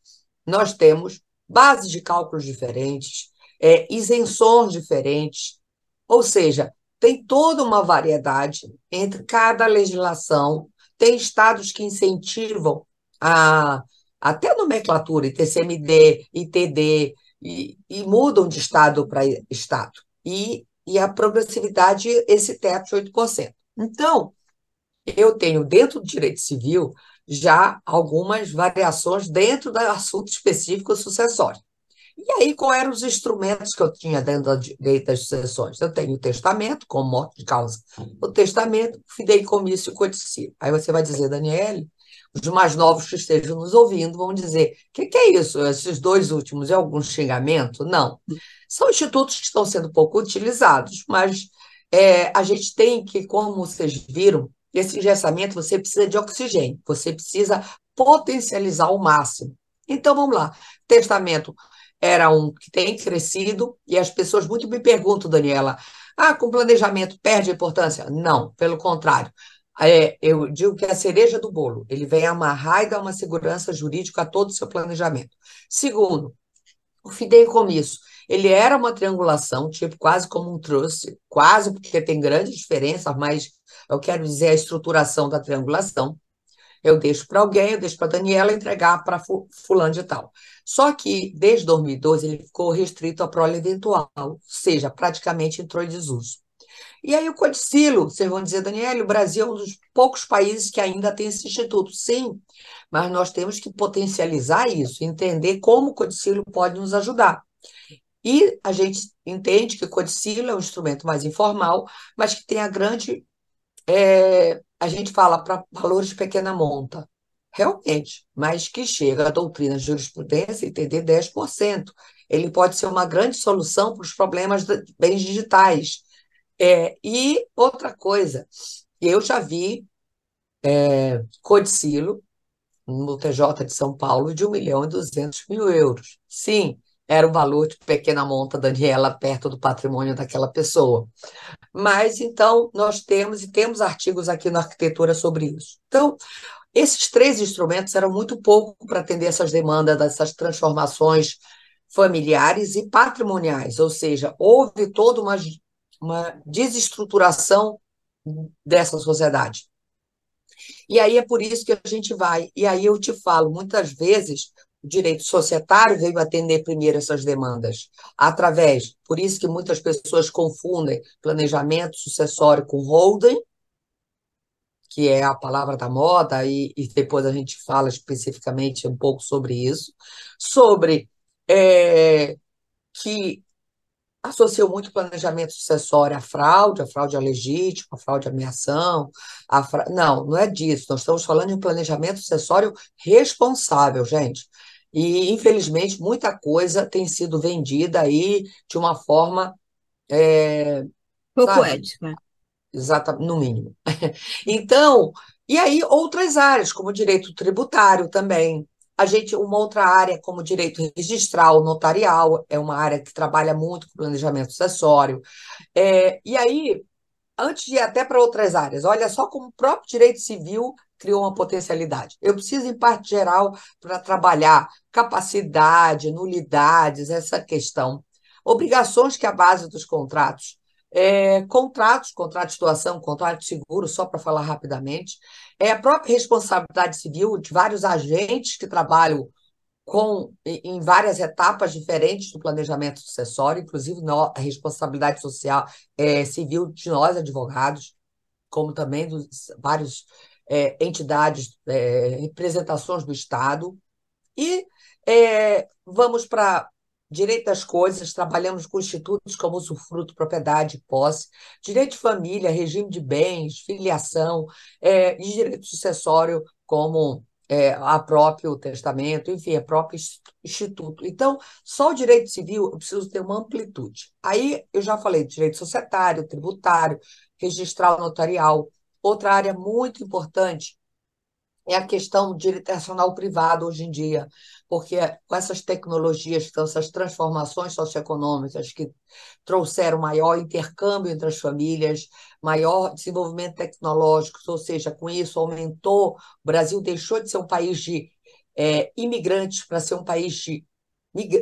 S1: nós temos bases de cálculos diferentes, é, isenções diferentes, ou seja, tem toda uma variedade entre cada legislação. Tem estados que incentivam a até nomenclatura, ITCMD, ITD, e, e mudam de estado para estado. E, e a progressividade, esse teto de 8%. Então, eu tenho dentro do direito civil já algumas variações dentro do assunto específico sucessório. E aí, quais eram os instrumentos que eu tinha dentro das sucessões? Eu tenho o testamento, como morte de causa. O testamento, fideicomisso e codicílio. Aí você vai dizer, Daniele, os mais novos que estejam nos ouvindo vão dizer: o que, que, é isso? Esses dois últimos é algum xingamento? Não. São institutos que estão sendo pouco utilizados, mas é, a gente tem que, como vocês viram, esse engessamento você precisa de oxigênio, você precisa potencializar ao máximo. Então vamos lá. Testamento era um que tem crescido, e as pessoas muito me perguntam, Daniela, ah, com planejamento perde importância? Não, pelo contrário. É, eu digo que é a cereja do bolo. Ele vem amarrar e dar uma segurança jurídica a todo o seu planejamento. Segundo, o fideicomisso. Ele era uma triangulação, tipo quase como um trust, quase porque tem grande diferença, mas eu quero dizer a estruturação da triangulação. Eu deixo para alguém, eu deixo para Daniela entregar para fulano de tal. Só que, desde 2012, ele ficou restrito à prole eventual, ou seja, praticamente entrou em desuso. E aí o codicilo, vocês vão dizer, Daniela, o Brasil é um dos poucos países que ainda tem esse instituto. Sim, mas nós temos que potencializar isso, entender como o codicilo pode nos ajudar. E a gente entende que o codicilo é um instrumento mais informal, mas que tem a grande. É, a gente fala para valores de pequena monta, realmente, mas que chega a doutrina de jurisprudência entender 10%. Ele pode ser uma grande solução para os problemas de bens digitais é, e outra coisa, eu já vi é, codicilo no TJ de São Paulo de 1 milhão e 200 mil euros. Sim, era o valor de pequena monta, Daniela, perto do patrimônio daquela pessoa. Mas, então, nós temos, e temos artigos aqui na arquitetura sobre isso. Então, esses três instrumentos eram muito pouco para atender essas demandas, dessas transformações familiares e patrimoniais, ou seja, houve toda uma uma desestruturação dessa sociedade. E aí é por isso que a gente vai. E aí eu te falo, muitas vezes o direito societário veio atender primeiro essas demandas, através, por isso que muitas pessoas confundem planejamento sucessório com holding, que é a palavra da moda, e, e depois a gente fala especificamente um pouco sobre isso, sobre é, que associou muito planejamento sucessório à fraude, à fraude legítima, à fraude à ameação. À fra... Não, não é disso. Nós estamos falando de um planejamento sucessório responsável, gente. E, infelizmente, muita coisa tem sido vendida aí de uma forma. É,
S2: Pouco sabe? ética.
S1: Exatamente, no mínimo. Então, e aí outras áreas, como direito tributário também, a gente, uma outra área, como direito registral, notarial, é uma área que trabalha muito com planejamento sucessório. É, e aí, antes de ir até para outras áreas, olha só como o próprio direito civil criou uma potencialidade. Eu preciso, em parte geral, para trabalhar capacidade, nulidades, essa questão. Obrigações que é a base dos contratos. É, contratos, contrato de doação, contrato de seguro, só para falar rapidamente, é a própria responsabilidade civil de vários agentes que trabalham com em várias etapas diferentes do planejamento sucessório, inclusive a responsabilidade social é, civil de nós advogados, como também dos vários é, entidades, é, representações do Estado. E é, vamos para direito às coisas, trabalhamos com institutos como usufruto, propriedade, posse, direito de família, regime de bens, filiação, é, e direito sucessório, como é, a próprio testamento, enfim, a próprio instituto. Então, só o direito civil eu preciso ter uma amplitude. Aí eu já falei direito societário, tributário, registral notarial. Outra área muito importante é a questão direito nacional privado hoje em dia, porque com essas tecnologias, então, essas transformações socioeconômicas que trouxeram maior intercâmbio entre as famílias, maior desenvolvimento tecnológico, ou seja, com isso aumentou, o Brasil deixou de ser um país de é, imigrantes para ser um país de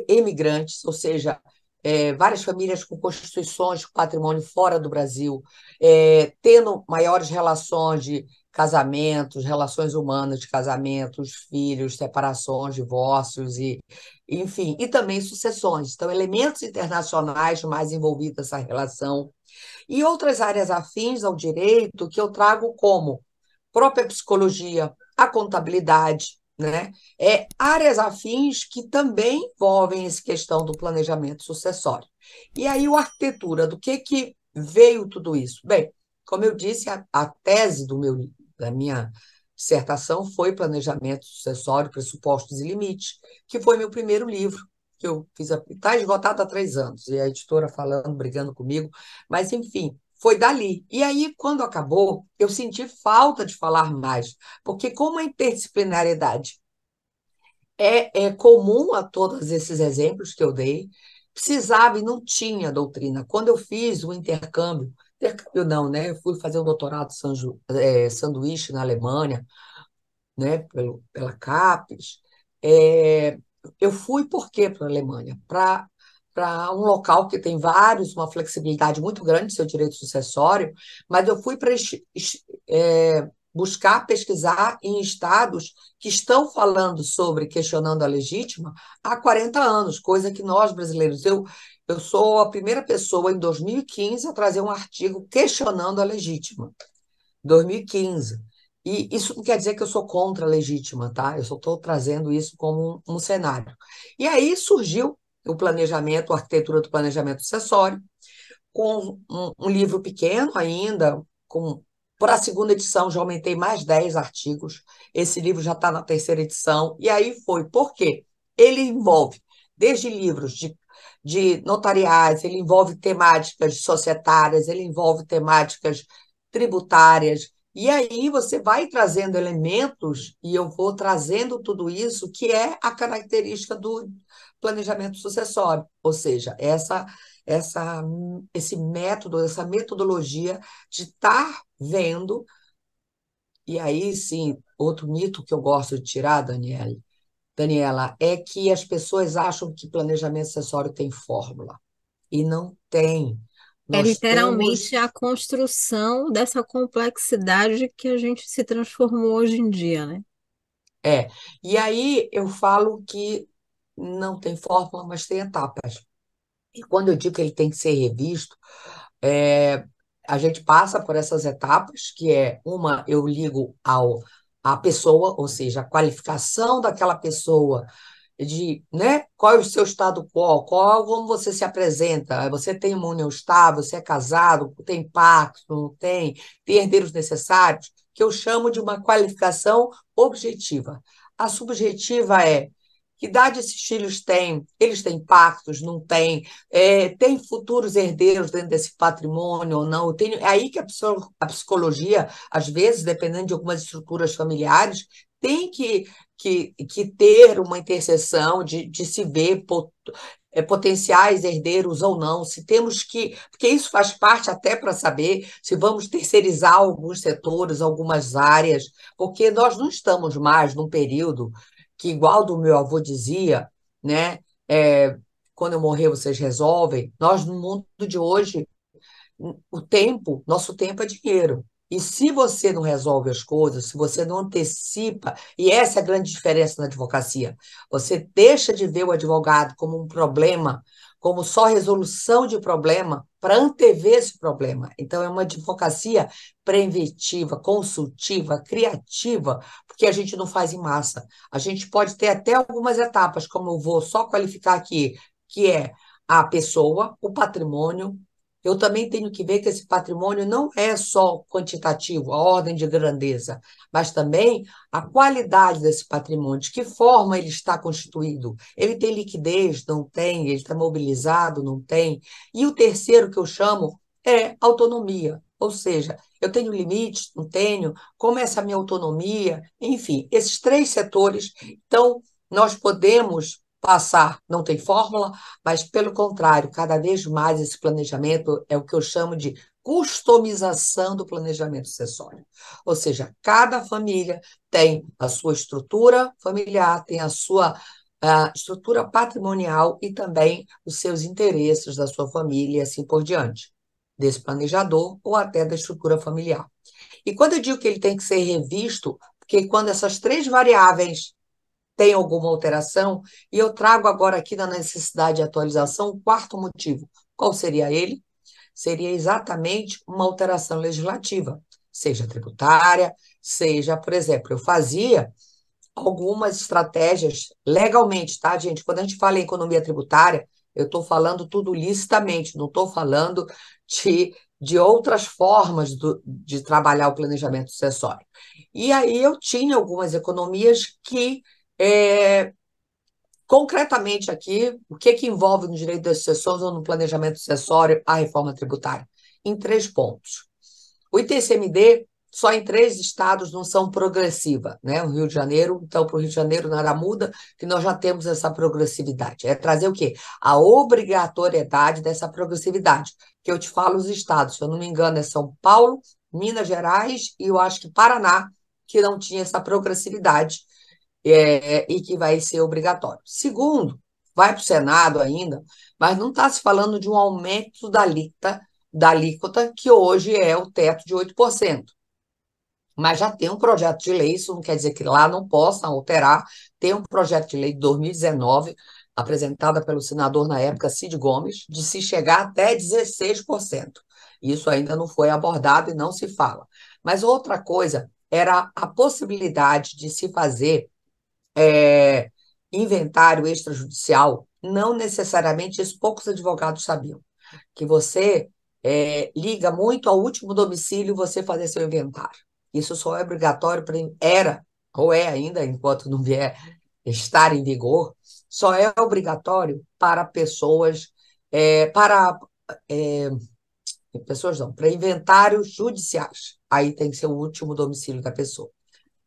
S1: emigrantes, ou seja, é, várias famílias com constituições, patrimônio fora do Brasil, é, tendo maiores relações de casamentos, relações humanas de casamentos, filhos, separações, divórcios e, enfim, e também sucessões. Então, elementos internacionais mais envolvidos nessa relação e outras áreas afins ao direito que eu trago como própria psicologia, a contabilidade, né? É áreas afins que também envolvem essa questão do planejamento sucessório. E aí, o arquitetura, do que que veio tudo isso? Bem, como eu disse, a, a tese do meu da minha dissertação foi Planejamento Sucessório, Pressupostos e Limites, que foi meu primeiro livro, que eu fiz. Está esgotado há três anos, e a editora falando, brigando comigo, mas enfim, foi dali. E aí, quando acabou, eu senti falta de falar mais, porque como a interdisciplinariedade é, é comum a todos esses exemplos que eu dei, precisava e não tinha doutrina. Quando eu fiz o intercâmbio, intercâmbio não, né? Eu fui fazer um doutorado é, sanduíche na Alemanha, né? Pelo, pela CAPES. É, eu fui por quê para a Alemanha? Para para um local que tem vários, uma flexibilidade muito grande seu direito sucessório, mas eu fui para é, buscar pesquisar em estados que estão falando sobre questionando a legítima há 40 anos, coisa que nós brasileiros, eu, eu sou a primeira pessoa em 2015 a trazer um artigo questionando a legítima. 2015. E isso não quer dizer que eu sou contra a legítima, tá? Eu só estou trazendo isso como um, um cenário. E aí surgiu o planejamento, a arquitetura do planejamento sucessório, com um, um livro pequeno ainda, com para a segunda edição já aumentei mais 10 artigos. Esse livro já está na terceira edição. E aí foi. Por quê? Ele envolve desde livros de, de notariais, ele envolve temáticas societárias, ele envolve temáticas tributárias. E aí você vai trazendo elementos, e eu vou trazendo tudo isso, que é a característica do planejamento sucessório, ou seja, essa essa, esse método, essa metodologia de estar vendo. E aí, sim, outro mito que eu gosto de tirar, Daniela, Daniela, é que as pessoas acham que planejamento acessório tem fórmula. E não tem.
S2: É Nós é literalmente temos... a construção dessa complexidade que a gente se transformou hoje em dia, né?
S1: É. E aí eu falo que não tem fórmula, mas tem etapas. E quando eu digo que ele tem que ser revisto, é, a gente passa por essas etapas, que é uma, eu ligo ao a pessoa, ou seja, a qualificação daquela pessoa, de né, qual é o seu estado qual, qual como você se apresenta, você tem uma união estável, você é casado, tem pacto, não tem, tem herdeiros necessários, que eu chamo de uma qualificação objetiva. A subjetiva é que idade esses filhos têm? Eles têm pactos? Não têm? É, tem futuros herdeiros dentro desse patrimônio ou não? Tem, é aí que a, a psicologia, às vezes, dependendo de algumas estruturas familiares, tem que, que, que ter uma interseção de, de se ver pot, é, potenciais herdeiros ou não, se temos que. Porque isso faz parte até para saber se vamos terceirizar alguns setores, algumas áreas, porque nós não estamos mais num período que, igual do meu avô dizia, né? É, quando eu morrer, vocês resolvem. Nós, no mundo de hoje, o tempo, nosso tempo é dinheiro. E se você não resolve as coisas, se você não antecipa, e essa é a grande diferença na advocacia, você deixa de ver o advogado como um problema como só resolução de problema para antever esse problema. Então, é uma advocacia preventiva, consultiva, criativa, porque a gente não faz em massa. A gente pode ter até algumas etapas, como eu vou só qualificar aqui, que é a pessoa, o patrimônio, eu também tenho que ver que esse patrimônio não é só quantitativo, a ordem de grandeza, mas também a qualidade desse patrimônio, de que forma ele está constituído. Ele tem liquidez? Não tem. Ele está mobilizado? Não tem. E o terceiro que eu chamo é autonomia. Ou seja, eu tenho limites? Não tenho? Como é essa minha autonomia? Enfim, esses três setores. Então, nós podemos passar não tem fórmula, mas pelo contrário, cada vez mais esse planejamento é o que eu chamo de customização do planejamento sucessório. Ou seja, cada família tem a sua estrutura familiar, tem a sua a estrutura patrimonial e também os seus interesses da sua família e assim por diante, desse planejador ou até da estrutura familiar. E quando eu digo que ele tem que ser revisto, porque quando essas três variáveis tem alguma alteração, e eu trago agora aqui na necessidade de atualização o quarto motivo. Qual seria ele? Seria exatamente uma alteração legislativa, seja tributária, seja, por exemplo, eu fazia algumas estratégias legalmente, tá, gente? Quando a gente fala em economia tributária, eu estou falando tudo licitamente, não estou falando de de outras formas do, de trabalhar o planejamento sucessório. E aí eu tinha algumas economias que, é, concretamente aqui, o que, que envolve no direito das sucessões ou no planejamento sucessório a reforma tributária? Em três pontos. O ITCMD só em três estados não são progressiva, né? O Rio de Janeiro, então para o Rio de Janeiro nada muda, que nós já temos essa progressividade. É trazer o quê? A obrigatoriedade dessa progressividade. Que eu te falo os estados, se eu não me engano, é São Paulo, Minas Gerais e eu acho que Paraná, que não tinha essa progressividade é, e que vai ser obrigatório. Segundo, vai para o Senado ainda, mas não está se falando de um aumento da alíquota, da alíquota, que hoje é o teto de 8% mas já tem um projeto de lei, isso não quer dizer que lá não possa alterar, tem um projeto de lei de 2019, apresentada pelo senador na época, Cid Gomes, de se chegar até 16%. Isso ainda não foi abordado e não se fala. Mas outra coisa era a possibilidade de se fazer é, inventário extrajudicial, não necessariamente isso poucos advogados sabiam, que você é, liga muito ao último domicílio você fazer seu inventário. Isso só é obrigatório para era ou é ainda enquanto não vier estar em vigor, só é obrigatório para pessoas é, para é, pessoas não, para inventários judiciais. Aí tem que ser o último domicílio da pessoa.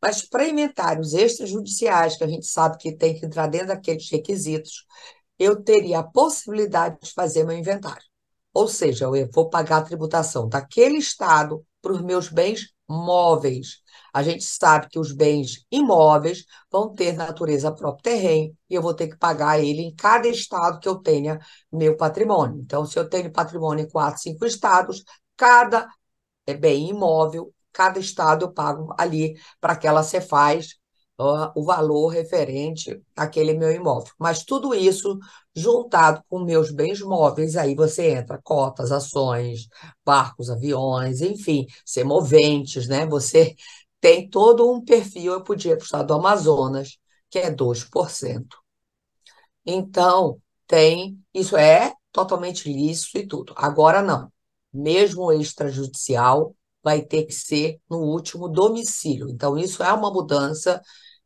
S1: Mas para inventários extrajudiciais, que a gente sabe que tem que entrar dentro daqueles requisitos, eu teria a possibilidade de fazer meu inventário. Ou seja, eu vou pagar a tributação daquele estado para os meus bens móveis. A gente sabe que os bens imóveis vão ter natureza próprio terreno e eu vou ter que pagar ele em cada estado que eu tenha meu patrimônio. Então, se eu tenho patrimônio em quatro, cinco estados, cada é bem imóvel, cada estado eu pago ali para aquela Cefaz uh, o valor referente àquele meu imóvel. Mas tudo isso juntado com meus bens móveis, aí você entra cotas, ações, barcos, aviões, enfim, semoventes, né? Você tem todo um perfil, eu podia ir para o estado do Amazonas, que é 2%. Então, tem, isso é totalmente lícito e tudo. Agora não. Mesmo extrajudicial, vai ter que ser no último domicílio. Então, isso é uma mudança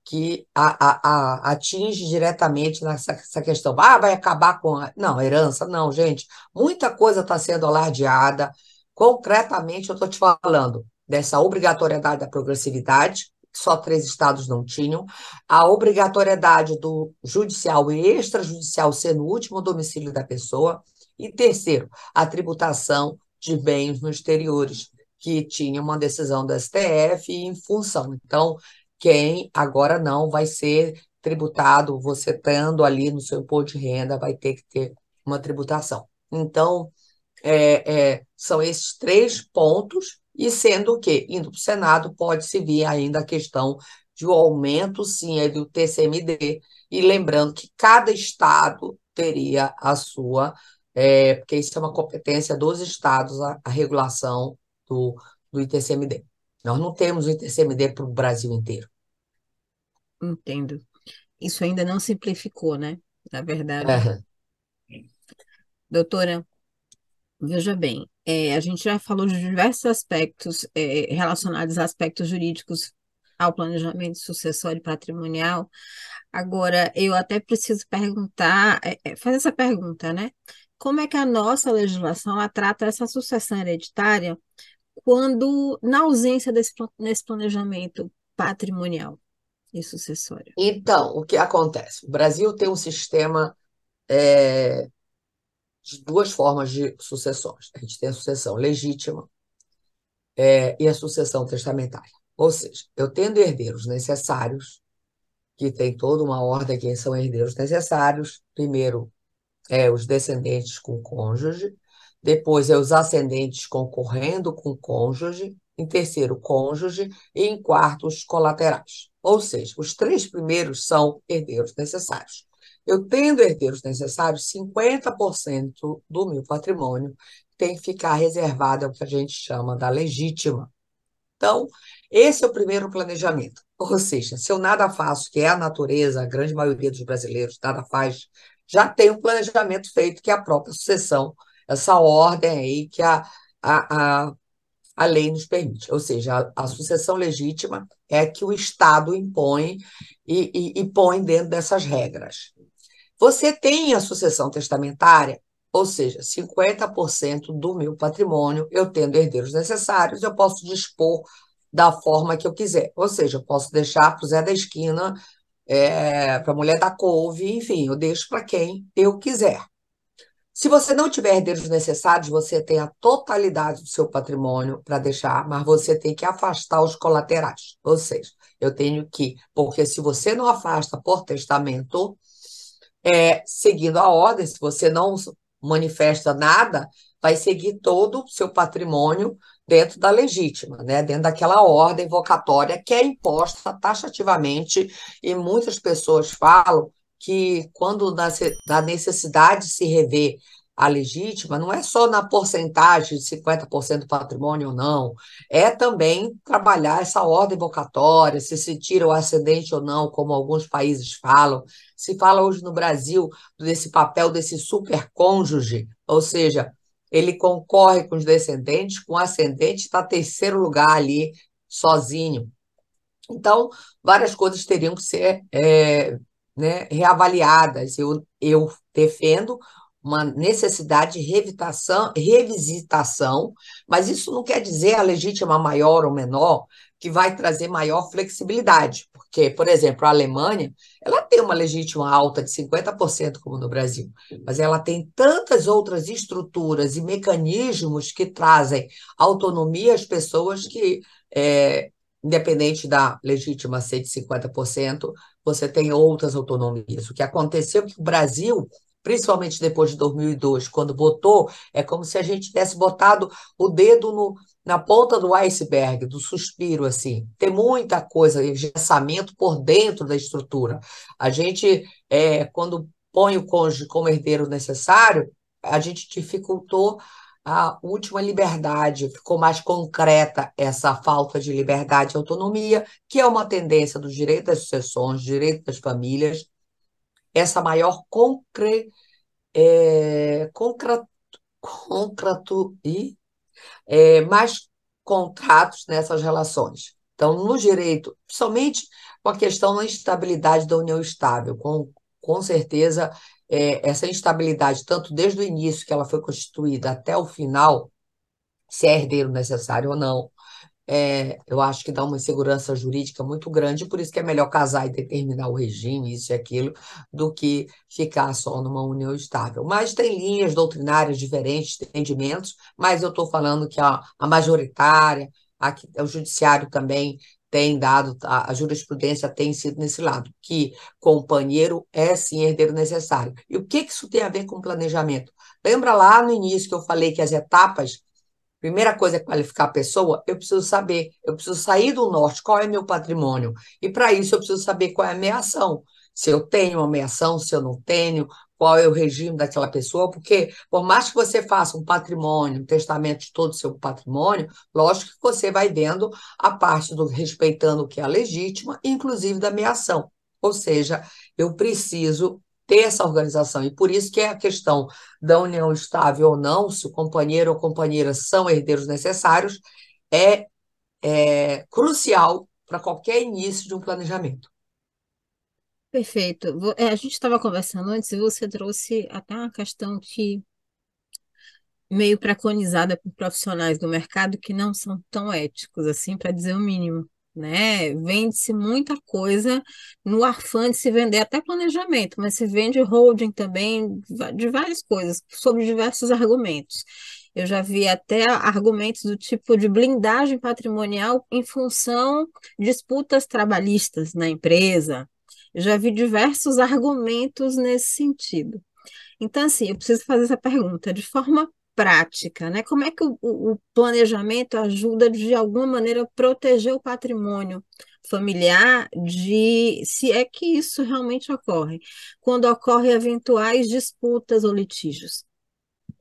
S1: que a, a, a, atinge diretamente nessa essa questão. Ah, vai acabar com a. Não, herança, não, gente. Muita coisa está sendo alardeada. Concretamente, eu estou te falando dessa obrigatoriedade da progressividade, que só três estados não tinham, a obrigatoriedade do judicial e extrajudicial ser no último domicílio da pessoa, e terceiro, a tributação de bens no exteriores, que tinha uma decisão do STF em função. Então, quem agora não vai ser tributado, você estando ali no seu imposto de renda, vai ter que ter uma tributação. Então, é, é, são esses três pontos, e sendo que, indo para o Senado, pode-se vir ainda a questão de um aumento, sim, é do TCMD, e lembrando que cada estado teria a sua, é, porque isso é uma competência dos estados, a, a regulação do, do ITCMD. Nós não temos o ITCMD para o Brasil inteiro.
S2: Entendo. Isso ainda não simplificou, né? Na verdade.
S1: É.
S2: Doutora, veja bem, é, a gente já falou de diversos aspectos é, relacionados a aspectos jurídicos ao planejamento sucessório e patrimonial. Agora, eu até preciso perguntar, é, é fazer essa pergunta, né? Como é que a nossa legislação trata essa sucessão hereditária quando, na ausência desse, desse planejamento patrimonial e sucessório?
S1: Então, o que acontece? O Brasil tem um sistema é, de duas formas de sucessões. A gente tem a sucessão legítima é, e a sucessão testamentária. Ou seja, eu tendo herdeiros necessários, que tem toda uma ordem quem são herdeiros necessários, primeiro é os descendentes com cônjuge, depois é os ascendentes concorrendo com o cônjuge, em terceiro, cônjuge, e em quarto, os colaterais. Ou seja, os três primeiros são herdeiros necessários. Eu tendo herdeiros necessários, 50% do meu patrimônio tem que ficar reservado ao que a gente chama da legítima. Então, esse é o primeiro planejamento. Ou seja, se eu nada faço, que é a natureza, a grande maioria dos brasileiros nada faz, já tem um planejamento feito, que é a própria sucessão essa ordem aí que a, a, a, a lei nos permite. Ou seja, a, a sucessão legítima é que o Estado impõe e, e, e põe dentro dessas regras. Você tem a sucessão testamentária, ou seja, 50% do meu patrimônio, eu tendo herdeiros necessários, eu posso dispor da forma que eu quiser. Ou seja, eu posso deixar para o Zé da esquina, é, para a mulher da couve, enfim, eu deixo para quem eu quiser. Se você não tiver herdeiros necessários, você tem a totalidade do seu patrimônio para deixar, mas você tem que afastar os colaterais. Ou seja, eu tenho que, porque se você não afasta por testamento, é, seguindo a ordem, se você não manifesta nada, vai seguir todo o seu patrimônio dentro da legítima, né? dentro daquela ordem vocatória que é imposta taxativamente, e muitas pessoas falam que quando da necessidade de se rever a legítima, não é só na porcentagem de 50% do patrimônio ou não, é também trabalhar essa ordem vocatória, se se tira o ascendente ou não, como alguns países falam. Se fala hoje no Brasil desse papel desse supercônjuge, ou seja, ele concorre com os descendentes, com o ascendente está terceiro lugar ali, sozinho. Então, várias coisas teriam que ser é, né, reavaliadas. Eu, eu defendo uma necessidade de revitação, revisitação, mas isso não quer dizer a legítima maior ou menor que vai trazer maior flexibilidade, porque, por exemplo, a Alemanha, ela tem uma legítima alta de 50%, como no Brasil, mas ela tem tantas outras estruturas e mecanismos que trazem autonomia às pessoas que, é, independente da legítima ser de 50%, você tem outras autonomias. O que aconteceu é que o Brasil principalmente depois de 2002, quando botou, é como se a gente tivesse botado o dedo no, na ponta do iceberg, do suspiro, assim. Tem muita coisa, engessamento por dentro da estrutura. A gente, é, quando põe o cônjuge como herdeiro necessário, a gente dificultou a última liberdade, ficou mais concreta essa falta de liberdade e autonomia, que é uma tendência do direito das sucessões, direito das famílias, essa maior concre, é, concreto, concreto e é, mais contratos nessas relações. Então, no direito, somente com a questão da instabilidade da união estável, com, com certeza, é, essa instabilidade, tanto desde o início que ela foi constituída até o final, se é herdeiro necessário ou não, é, eu acho que dá uma insegurança jurídica muito grande, por isso que é melhor casar e determinar o regime, isso e aquilo, do que ficar só numa união estável. Mas tem linhas doutrinárias diferentes, entendimentos, mas eu estou falando que a, a majoritária, aqui, o judiciário também tem dado, a, jurisprudência tem sido nesse lado, que companheiro é sim herdeiro necessário. E o que, que isso tem a ver com planejamento? Lembra lá no início que eu falei que as etapas Primeira coisa é qualificar a pessoa, eu preciso saber, eu preciso sair do norte, qual é meu patrimônio? E para isso eu preciso saber qual é a minha ação. Se eu tenho uma ação, se eu não tenho, qual é o regime daquela pessoa, porque por mais que você faça um patrimônio, um testamento de todo o seu patrimônio, lógico que você vai vendo a parte do respeitando o que é legítima, inclusive da minha ação. Ou seja, eu preciso ter essa organização. E por isso que é a questão da união estável ou não, se o companheiro ou companheira são herdeiros necessários, é, é crucial para qualquer início de um planejamento.
S2: Perfeito. É, a gente estava conversando antes e você trouxe até uma questão que meio preconizada por profissionais do mercado que não são tão éticos assim, para dizer o mínimo né? Vende-se muita coisa no afã de se vender até planejamento, mas se vende holding também de várias coisas, sobre diversos argumentos. Eu já vi até argumentos do tipo de blindagem patrimonial em função de disputas trabalhistas na empresa. Já vi diversos argumentos nesse sentido. Então, assim, eu preciso fazer essa pergunta de forma prática, né? Como é que o, o planejamento ajuda de alguma maneira a proteger o patrimônio familiar de se é que isso realmente ocorre, quando ocorrem eventuais disputas ou litígios?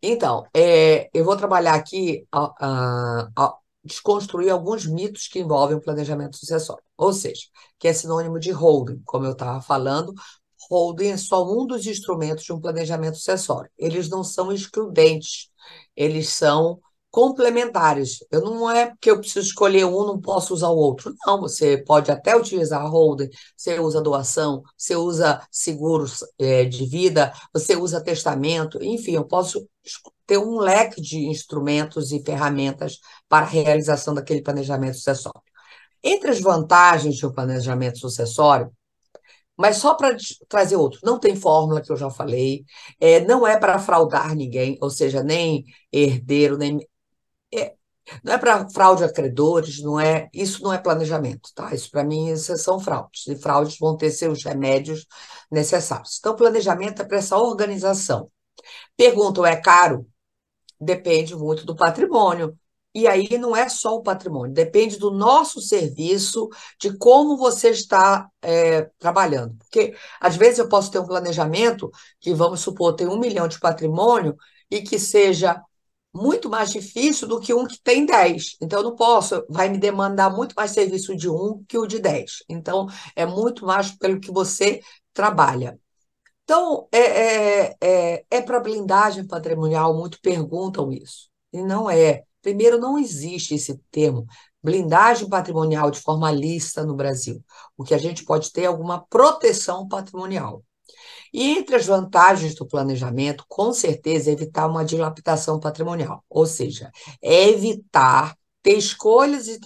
S1: Então, é, eu vou trabalhar aqui a, a, a desconstruir alguns mitos que envolvem o planejamento sucessório. Ou seja, que é sinônimo de holding, como eu estava falando, holding é só um dos instrumentos de um planejamento sucessório. Eles não são excludentes, eles são complementares. Eu não é porque eu preciso escolher um, não posso usar o outro. Não, você pode até utilizar a holding, você usa doação, você usa seguros é, de vida, você usa testamento, enfim, eu posso ter um leque de instrumentos e ferramentas para a realização daquele planejamento sucessório. Entre as vantagens de um planejamento sucessório, mas só para trazer outro, não tem fórmula que eu já falei, é, não é para fraudar ninguém, ou seja, nem herdeiro, nem. Não é para fraude a credores, não é, isso não é planejamento, tá? Isso para mim isso são fraudes, e fraudes vão ter seus remédios necessários. Então, planejamento é para essa organização. Perguntam, é caro? Depende muito do patrimônio. E aí não é só o patrimônio, depende do nosso serviço, de como você está é, trabalhando. Porque às vezes eu posso ter um planejamento que, vamos supor, tem um milhão de patrimônio e que seja muito mais difícil do que um que tem 10. Então, eu não posso, vai me demandar muito mais serviço de um que o de 10. Então, é muito mais pelo que você trabalha. Então, é, é, é, é para blindagem patrimonial, muito perguntam isso. E não é. Primeiro, não existe esse termo blindagem patrimonial de forma lista no Brasil. O que a gente pode ter é alguma proteção patrimonial. E entre as vantagens do planejamento, com certeza, é evitar uma dilapidação patrimonial, ou seja, é evitar ter escolhas e,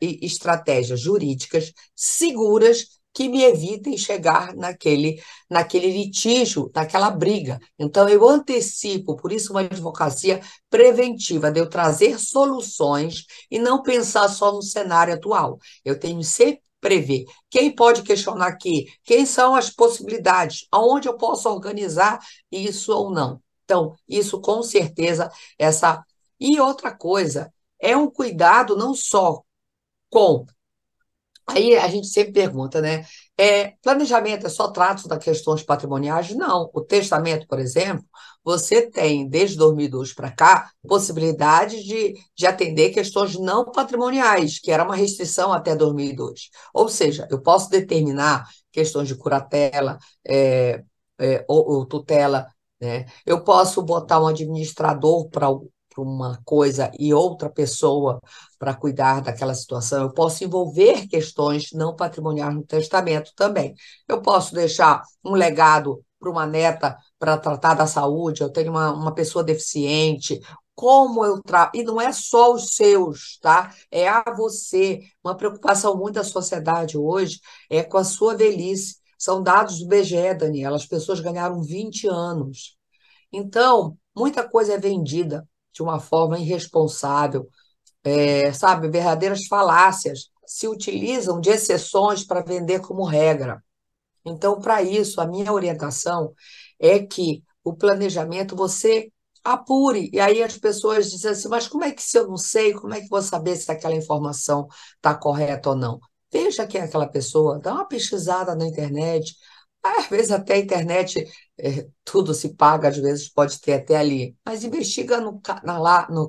S1: e estratégias jurídicas seguras que me evitem chegar naquele, naquele litígio, naquela briga. Então, eu antecipo, por isso, uma advocacia preventiva, de eu trazer soluções e não pensar só no cenário atual. Eu tenho sempre prever. Quem pode questionar aqui? Quem são as possibilidades? Aonde eu posso organizar isso ou não? Então, isso com certeza, essa. E outra coisa, é um cuidado não só com Aí a gente sempre pergunta, né? É, planejamento é só trato das questões patrimoniais? Não. O testamento, por exemplo, você tem, desde 2002 para cá, possibilidade de, de atender questões não patrimoniais, que era uma restrição até 2002. Ou seja, eu posso determinar questões de curatela é, é, ou, ou tutela, né? Eu posso botar um administrador para para uma coisa e outra pessoa para cuidar daquela situação. Eu posso envolver questões não patrimoniais no testamento também. Eu posso deixar um legado para uma neta para tratar da saúde, eu tenho uma, uma pessoa deficiente, como eu trato. E não é só os seus, tá? É a você. Uma preocupação muito da sociedade hoje é com a sua velhice. São dados do BGE, Daniela. As pessoas ganharam 20 anos. Então, muita coisa é vendida de uma forma irresponsável, é, sabe, verdadeiras falácias se utilizam de exceções para vender como regra. Então, para isso, a minha orientação é que o planejamento você apure. E aí as pessoas dizem assim: mas como é que se eu não sei, como é que vou saber se aquela informação está correta ou não? Veja quem é aquela pessoa, dá uma pesquisada na internet, às vezes até a internet, é, tudo se paga, às vezes pode ter até ali, mas investiga no, na, no,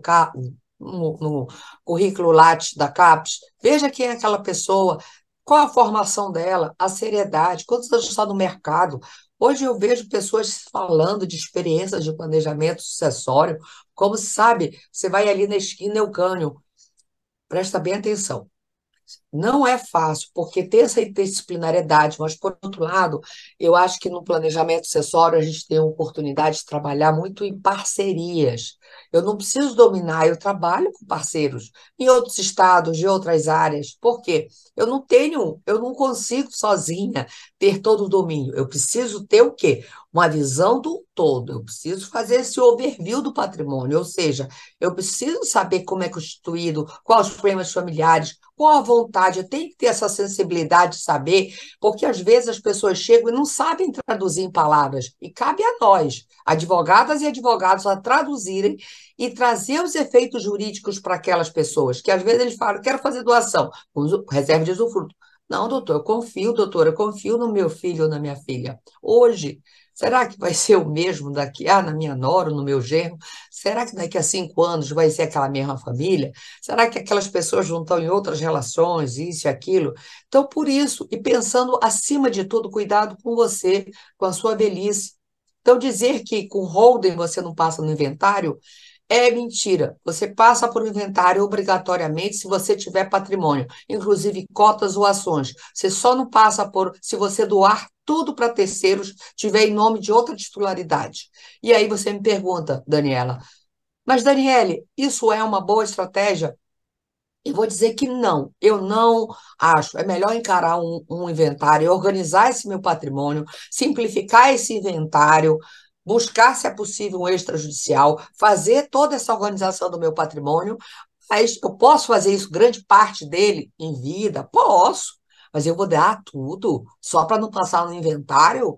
S1: no, no currículo Lattes da CAPES, veja quem é aquela pessoa, qual a formação dela, a seriedade, quantos anos está no mercado. Hoje eu vejo pessoas falando de experiências de planejamento sucessório, como sabe, você vai ali na esquina Eucânio, presta bem atenção. Não é fácil, porque tem essa interdisciplinariedade, mas, por outro lado, eu acho que no planejamento sucessório a gente tem a oportunidade de trabalhar muito em parcerias. Eu não preciso dominar, eu trabalho com parceiros em outros estados, de outras áreas. Por quê? Eu não tenho, eu não consigo sozinha ter todo o domínio. Eu preciso ter o quê? Uma visão do todo. Eu preciso fazer esse overview do patrimônio, ou seja, eu preciso saber como é constituído, quais os problemas familiares, qual a vontade. Eu tenho que ter essa sensibilidade de saber, porque às vezes as pessoas chegam e não sabem traduzir em palavras. E cabe a nós, advogadas e advogados, a traduzirem e trazer os efeitos jurídicos para aquelas pessoas, que às vezes eles falam, quero fazer doação, reserva de usufruto. Não, doutor, eu confio, doutor, eu confio no meu filho ou na minha filha. Hoje, será que vai ser o mesmo daqui, ah, na minha nora, no meu genro? Será que daqui a cinco anos vai ser aquela mesma família? Será que aquelas pessoas não estão em outras relações, isso e aquilo? Então, por isso, e pensando acima de tudo, cuidado com você, com a sua velhice. Então, dizer que com holding você não passa no inventário É mentira. Você passa por inventário obrigatoriamente se você tiver patrimônio, inclusive cotas ou ações. Você só não passa por se você doar tudo para terceiros, tiver em nome de outra titularidade. E aí você me pergunta, Daniela, mas Daniele, isso é uma boa estratégia? Eu vou dizer que não, eu não acho. É melhor encarar um, um inventário, organizar esse meu patrimônio, simplificar esse inventário, buscar, se é possível, um extrajudicial, fazer toda essa organização do meu patrimônio. Mas eu posso fazer isso, grande parte dele, em vida? Posso, mas eu vou dar tudo só para não passar no inventário?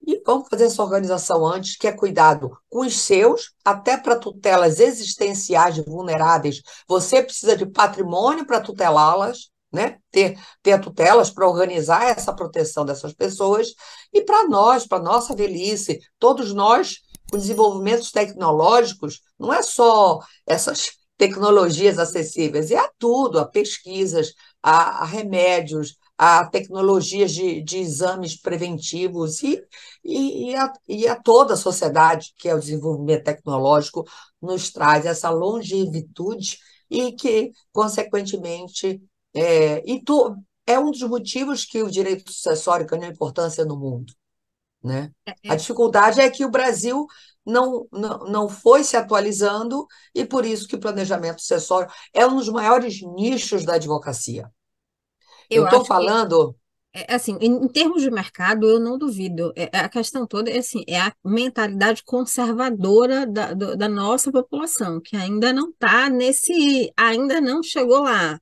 S1: E vamos fazer essa organização antes, que é cuidado com os seus, até para tutelas existenciais vulneráveis. Você precisa de patrimônio para tutelá-las, né? ter, ter tutelas para organizar essa proteção dessas pessoas. E para nós, para nossa velhice, todos nós, com desenvolvimentos tecnológicos, não é só essas tecnologias acessíveis, é a tudo, a pesquisas, a, a remédios, a tecnologias de, de exames preventivos e, e, e, a, e a toda a sociedade, que é o desenvolvimento tecnológico, nos traz essa longevidade e que, consequentemente, é, e tu, é um dos motivos que o direito sucessório ganhou importância no mundo. Né? É, é. A dificuldade é que o Brasil não, não, não foi se atualizando e por isso que o planejamento sucessório é um dos maiores nichos da advocacia. Eu estou falando.
S2: É, assim, em, termos de mercado, eu não duvido. É, a questão toda é assim, é a mentalidade conservadora da, do, da nossa população, que ainda não está nesse, ainda não chegou lá.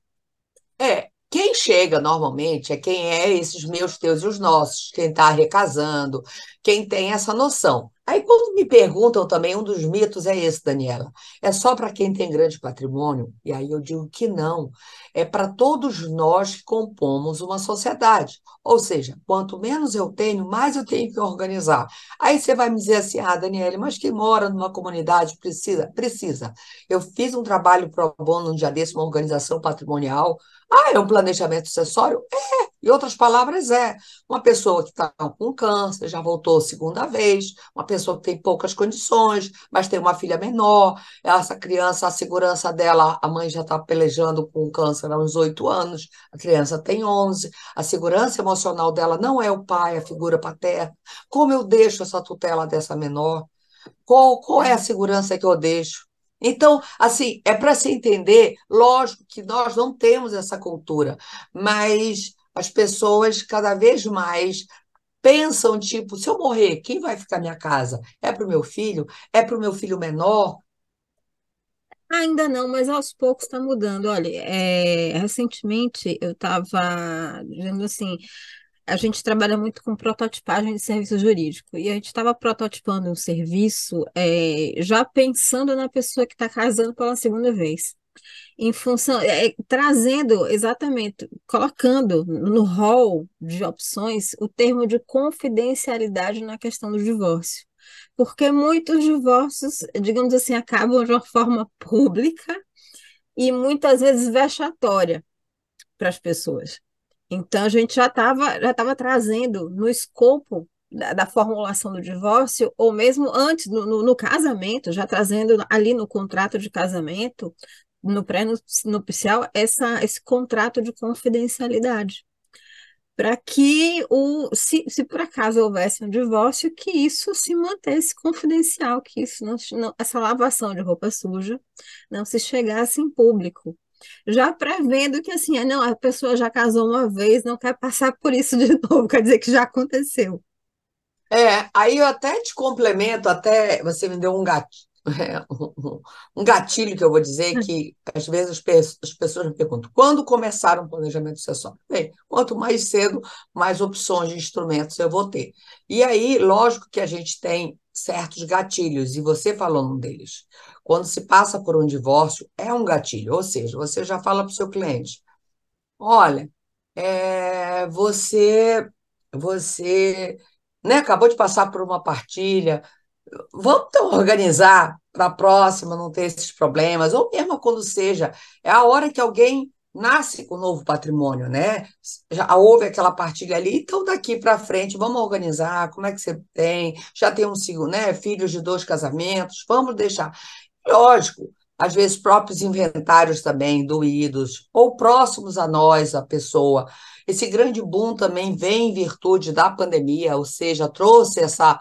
S1: É, quem chega normalmente é quem é esses meus, teus e os nossos, quem está recasando, quem tem essa noção. Aí, quando me perguntam também, um dos mitos é esse, Daniela. É só para quem tem grande patrimônio? E aí eu digo que não. É para todos nós que compomos uma sociedade. Ou seja, quanto menos eu tenho, mais eu tenho que organizar. Aí você vai me dizer assim, ah, Daniela, mas quem mora numa comunidade precisa? Precisa. Eu fiz um trabalho pro bono um dia desse, uma organização patrimonial, ah, é um planejamento sucessório? É. Em outras palavras, é uma pessoa que está com câncer, já voltou segunda vez, uma pessoa que tem poucas condições, mas tem uma filha menor, essa criança, a segurança dela, a mãe já está pelejando com câncer há uns oito anos, a criança tem onze, a segurança emocional dela não é o pai, a figura paterna. Como eu deixo essa tutela dessa menor? Qual, qual é a segurança que eu deixo? Então, assim, é para se entender, lógico que nós não temos essa cultura, mas as pessoas cada vez mais pensam, tipo, se eu morrer, quem vai ficar minha casa? É para o meu filho? É para o meu filho menor?
S2: Ainda não, mas aos poucos está mudando. Olha, é, recentemente eu estava dizendo assim, a gente trabalha muito com prototipagem de serviço jurídico e a gente estava prototipando um serviço é, já pensando na pessoa que está casando pela segunda vez. Em função, é, é, trazendo exatamente, colocando no rol de opções o termo de confidencialidade na questão do divórcio. Porque muitos divórcios, digamos assim, acabam de uma forma pública e muitas vezes vexatória para as pessoas. Então, a gente já estava já tava trazendo no escopo da, da, formulação do divórcio, ou mesmo antes, no, no, no, casamento, já trazendo ali no contrato de casamento, no pré-nupcial, esse contrato de confidencialidade. Para que, o, se, se por acaso houvesse um divórcio, que isso se mantesse confidencial, que isso não, não, essa lavação de roupa suja não se chegasse em público já prevendo que assim, não, a pessoa já casou uma vez, não quer passar por isso de novo, quer dizer que já aconteceu.
S1: É, aí eu até te complemento, até você me deu um gatilho, um gatilho que eu vou dizer que às vezes as pessoas me perguntam quando começaram o planejamento sucessório? Bem, quanto mais cedo, mais opções de instrumentos eu vou ter. E aí, lógico que a gente tem certos gatilhos, e você falou um deles. Quando se passa por um divórcio, é um gatilho, ou seja, você já fala para o seu cliente: olha, é, você, você né, acabou de passar por uma partilha, vamos então organizar para a próxima não ter esses problemas, ou mesmo quando seja, é a hora que alguém nasce com novo patrimônio, né? Já houve aquela partilha ali, então daqui para frente vamos organizar, como é que você tem? Já tem um né? Filhos de dois casamentos, vamos deixar. Lógico, às vezes próprios inventários também doídos, ou próximos a nós, a pessoa. Esse grande boom também vem em virtude da pandemia, ou seja, trouxe essa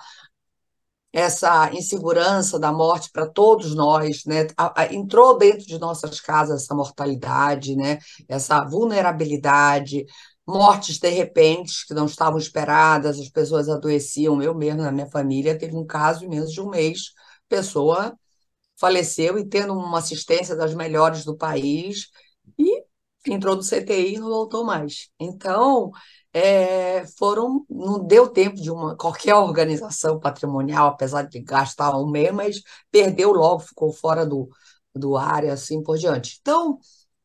S1: essa insegurança da morte para todos nós, né? Entrou dentro de nossas casas essa mortalidade, né? Essa vulnerabilidade, mortes de repente que não estavam esperadas, as pessoas adoeciam. Eu mesmo na minha família teve um caso em menos de um mês, pessoa faleceu e tendo uma assistência das melhores do país e entrou no CTI e não voltou mais. Então, é, foram, não deu tempo de uma qualquer organização patrimonial, apesar de gastar um mês, mas perdeu logo, ficou fora do, do ar e assim por diante. Então,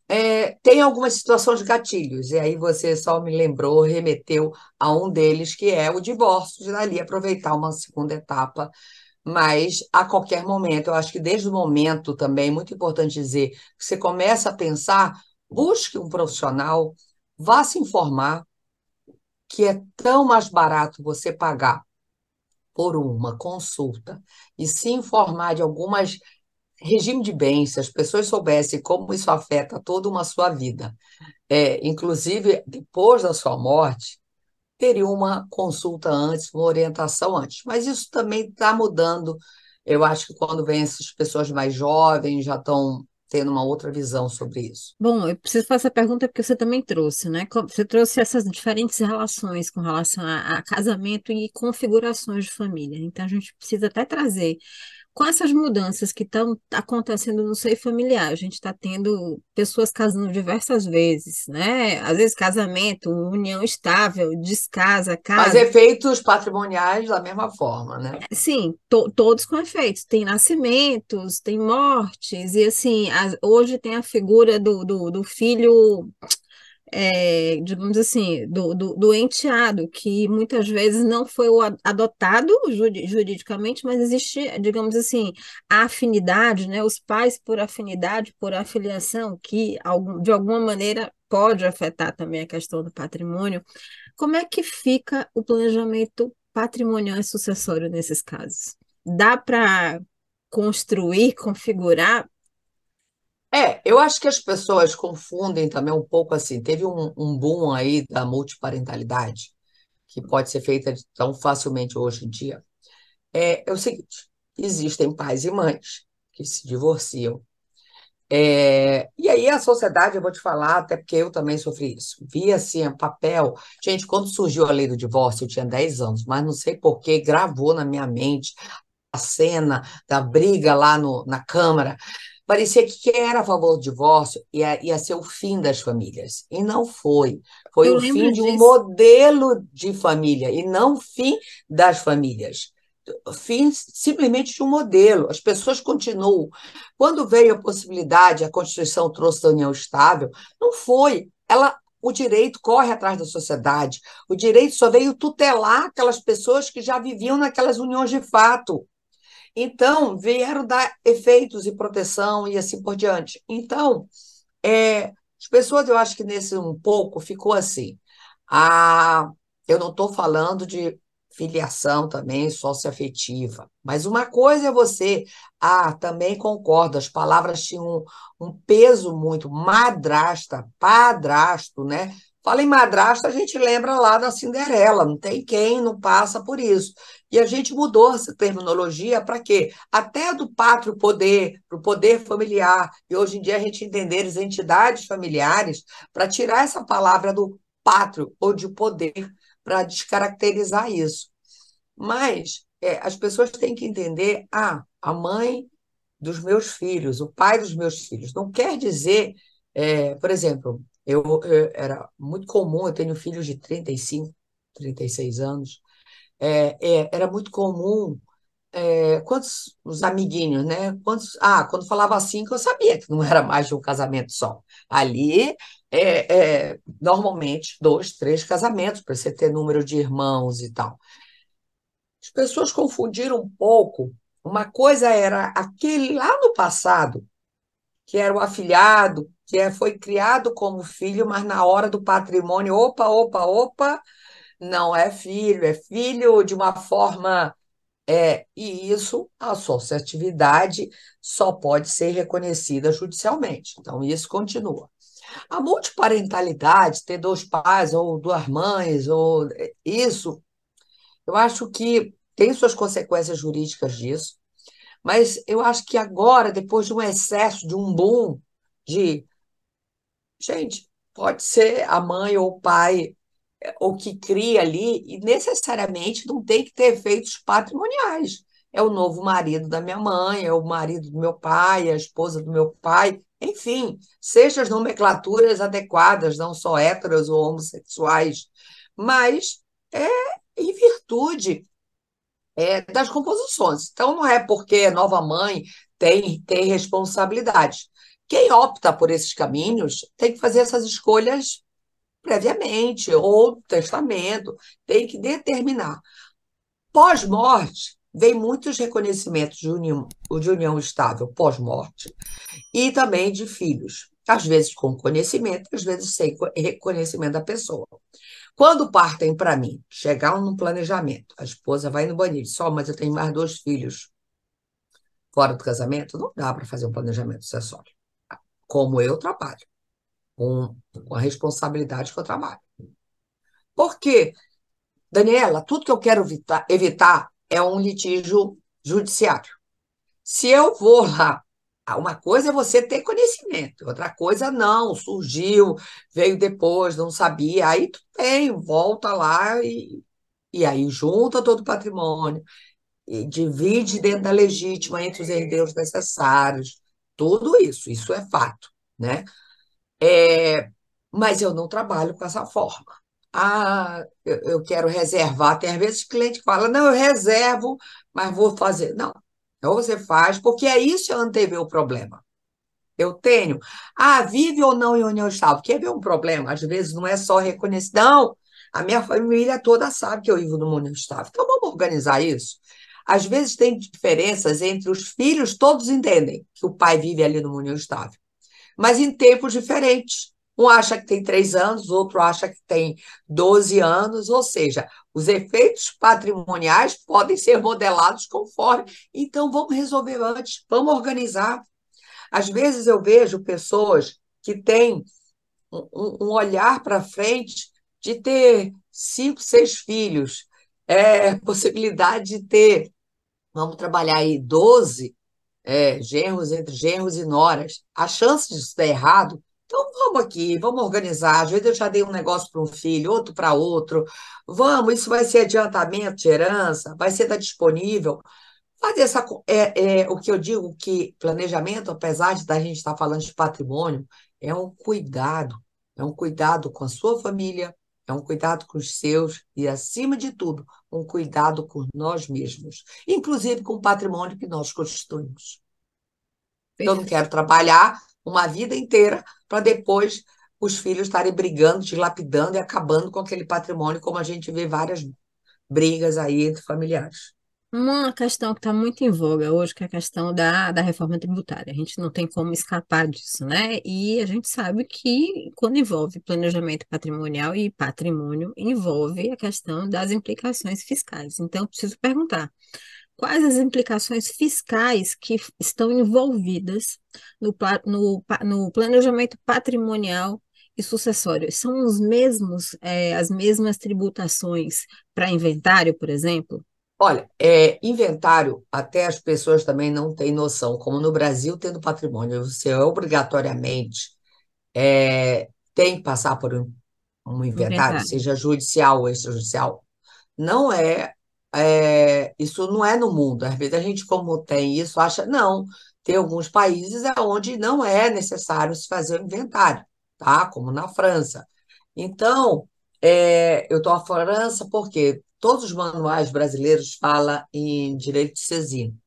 S1: é, tem algumas situações de gatilhos, e aí você só me lembrou, remeteu a um deles, que é o divórcio, de dali aproveitar uma segunda etapa, mas a qualquer momento, eu acho que desde o momento também, muito importante dizer, que você começa a pensar, busque um profissional, vá se informar, que é tão mais barato você pagar por uma consulta e se informar de algumas regime de bens, se as pessoas soubessem como isso afeta toda uma sua vida, é, inclusive depois da sua morte, teria uma consulta antes, uma orientação antes. Mas isso também está mudando. Eu acho que quando vem essas pessoas mais jovens, já estão tendo uma outra visão sobre isso.
S2: Bom, eu preciso fazer essa pergunta porque você também trouxe, né? Você trouxe essas diferentes relações com relação a, a casamento e configurações de família. Então, a gente precisa até trazer com essas mudanças que estão acontecendo no seio familiar, a gente está tendo pessoas casando diversas vezes, né? Às vezes casamento, união estável, descasa, casa.
S1: Mas efeitos patrimoniais da mesma forma, né?
S2: Sim, to todos com efeitos. Tem nascimentos, tem mortes, e assim, as, hoje tem a figura do, do, do filho é, digamos assim, do, do, do, enteado, que muitas vezes não foi adotado juridicamente, mas existe, digamos assim, a afinidade, né? Os pais por afinidade, por afiliação, que de alguma maneira pode afetar também a questão do patrimônio. Como é que fica o planejamento patrimonial e sucessório nesses casos? Dá para construir, configurar
S1: é, eu acho que as pessoas confundem também um pouco assim. Teve um, um boom aí da multiparentalidade, que pode ser feita tão facilmente hoje em dia. É, é o seguinte: existem pais e mães que se divorciam. É, e aí a sociedade, eu vou te falar, até porque eu também sofri isso. Via assim, papel. Gente, quando surgiu a lei do divórcio, eu tinha 10 anos, mas não sei por que gravou na minha mente a cena da briga lá no, na Câmara parecia que quem era a favor do divórcio ia, ia ser o fim das famílias. E não foi. Foi Eu o fim de um modelo de família e não o fim das famílias. Fim simplesmente de um modelo. As pessoas continuam. Quando veio a possibilidade, a Constituição trouxe a união estável, não foi. Ela o direito corre atrás da sociedade. O direito só veio tutelar aquelas pessoas que já viviam naquelas uniões de fato. Então, vieram dar efeitos e proteção e assim por diante. Então, é, as pessoas, eu acho que nesse um pouco ficou assim. Ah, eu não estou falando de filiação também socioafetiva, mas uma coisa é você. Ah, também concordo, as palavras tinham um, um peso muito. Madrasta, padrasto, né? Fala em madrasta, a gente lembra lá da Cinderela, não tem quem não passa por isso. E a gente mudou essa terminologia para quê? Até do pátrio poder, para o poder familiar. E hoje em dia a gente entender as entidades familiares para tirar essa palavra do pátrio ou de poder, para descaracterizar isso. Mas é, as pessoas têm que entender: ah, a mãe dos meus filhos, o pai dos meus filhos. Não quer dizer, é, por exemplo, eu, eu, era muito comum, eu tenho filhos de 35, 36 anos, é, é, era muito comum, é, quantos os amiguinhos, né? Quantos, ah, quando falava cinco, eu sabia que não era mais de um casamento só. Ali, é, é normalmente, dois, três casamentos, para você ter número de irmãos e tal. As pessoas confundiram um pouco. Uma coisa era aquele lá no passado, que era o afilhado, que é, foi criado como filho, mas na hora do patrimônio, opa, opa, opa, não é filho, é filho de uma forma. É, e isso, a associatividade só pode ser reconhecida judicialmente. Então, isso continua. A multiparentalidade, ter dois pais ou duas mães, ou isso, eu acho que tem suas consequências jurídicas disso, mas eu acho que agora, depois de um excesso, de um boom de. Gente, pode ser a mãe ou o pai é, o que cria ali, e necessariamente não tem que ter efeitos patrimoniais. É o novo marido da minha mãe, é o marido do meu pai, é a esposa do meu pai, enfim, seja as nomenclaturas adequadas, não só héteros ou homossexuais, mas é em virtude é, das composições. Então, não é porque nova mãe tem, tem responsabilidade. Quem opta por esses caminhos tem que fazer essas escolhas previamente, ou testamento, tem que determinar. Pós-morte, vem muitos reconhecimentos de união, de união estável pós-morte e também de filhos, às vezes com conhecimento, às vezes sem reconhecimento da pessoa. Quando partem para mim, chegar no planejamento, a esposa vai no banheiro, só, mas eu tenho mais dois filhos fora do casamento, não dá para fazer um planejamento sucessório. Como eu trabalho, com, com a responsabilidade que eu trabalho. Por quê? Daniela, tudo que eu quero evitar, evitar é um litígio judiciário. Se eu vou lá, uma coisa é você ter conhecimento, outra coisa não, surgiu, veio depois, não sabia, aí tu tem, volta lá e, e aí junta todo o patrimônio, e divide dentro da legítima entre os herdeiros necessários, tudo isso, isso é fato, né? É, mas eu não trabalho com essa forma ah, eu, eu quero reservar. Tem às vezes cliente que fala, não, eu reservo, mas vou fazer. Não, ou você faz, porque é isso é antever o problema. Eu tenho. Ah, vive ou não em união estável? Quer ver um problema? Às vezes não é só reconhecer. Não, a minha família toda sabe que eu vivo numa união estável. Então vamos organizar isso. Às vezes tem diferenças entre os filhos, todos entendem que o pai vive ali numa união estável, mas em tempos diferentes. Um acha que tem três anos, outro acha que tem 12 anos, ou seja, os efeitos patrimoniais podem ser modelados conforme. Então, vamos resolver antes, vamos organizar. Às vezes eu vejo pessoas que têm um, um olhar para frente de ter cinco, seis filhos, é, possibilidade de ter, vamos trabalhar aí, 12 é, genros entre genros e noras. A chance disso dar errado então vamos aqui, vamos organizar. Às vezes eu já dei um negócio para um filho, outro para outro. Vamos, isso vai ser adiantamento de herança, vai ser estar disponível. Fazer essa. É, é, o que eu digo que planejamento, apesar de a gente estar falando de patrimônio, é um cuidado. É um cuidado com a sua família, é um cuidado com os seus e, acima de tudo, um cuidado com nós mesmos, inclusive com o patrimônio que nós constituímos. Eu não quero trabalhar uma vida inteira para depois os filhos estarem brigando, dilapidando e acabando com aquele patrimônio, como a gente vê várias brigas aí entre familiares.
S2: Uma questão que está muito em voga hoje, que é a questão da, da reforma tributária. A gente não tem como escapar disso, né? E a gente sabe que quando envolve planejamento patrimonial e patrimônio, envolve a questão das implicações fiscais. Então, preciso perguntar: quais as implicações fiscais que estão envolvidas no, no, no planejamento patrimonial e sucessório? São os mesmos, é, as mesmas tributações para inventário, por exemplo?
S1: Olha, é, inventário, até as pessoas também não têm noção, como no Brasil, tendo patrimônio, você obrigatoriamente é, tem que passar por um, um inventário, inventário, seja judicial ou extrajudicial. Não é é, isso não é no mundo. Às vezes a gente, como tem isso, acha, não, tem alguns países onde não é necessário se fazer o inventário, tá? Como na França. Então, é, eu estou na França porque todos os manuais brasileiros falam em direito de cesino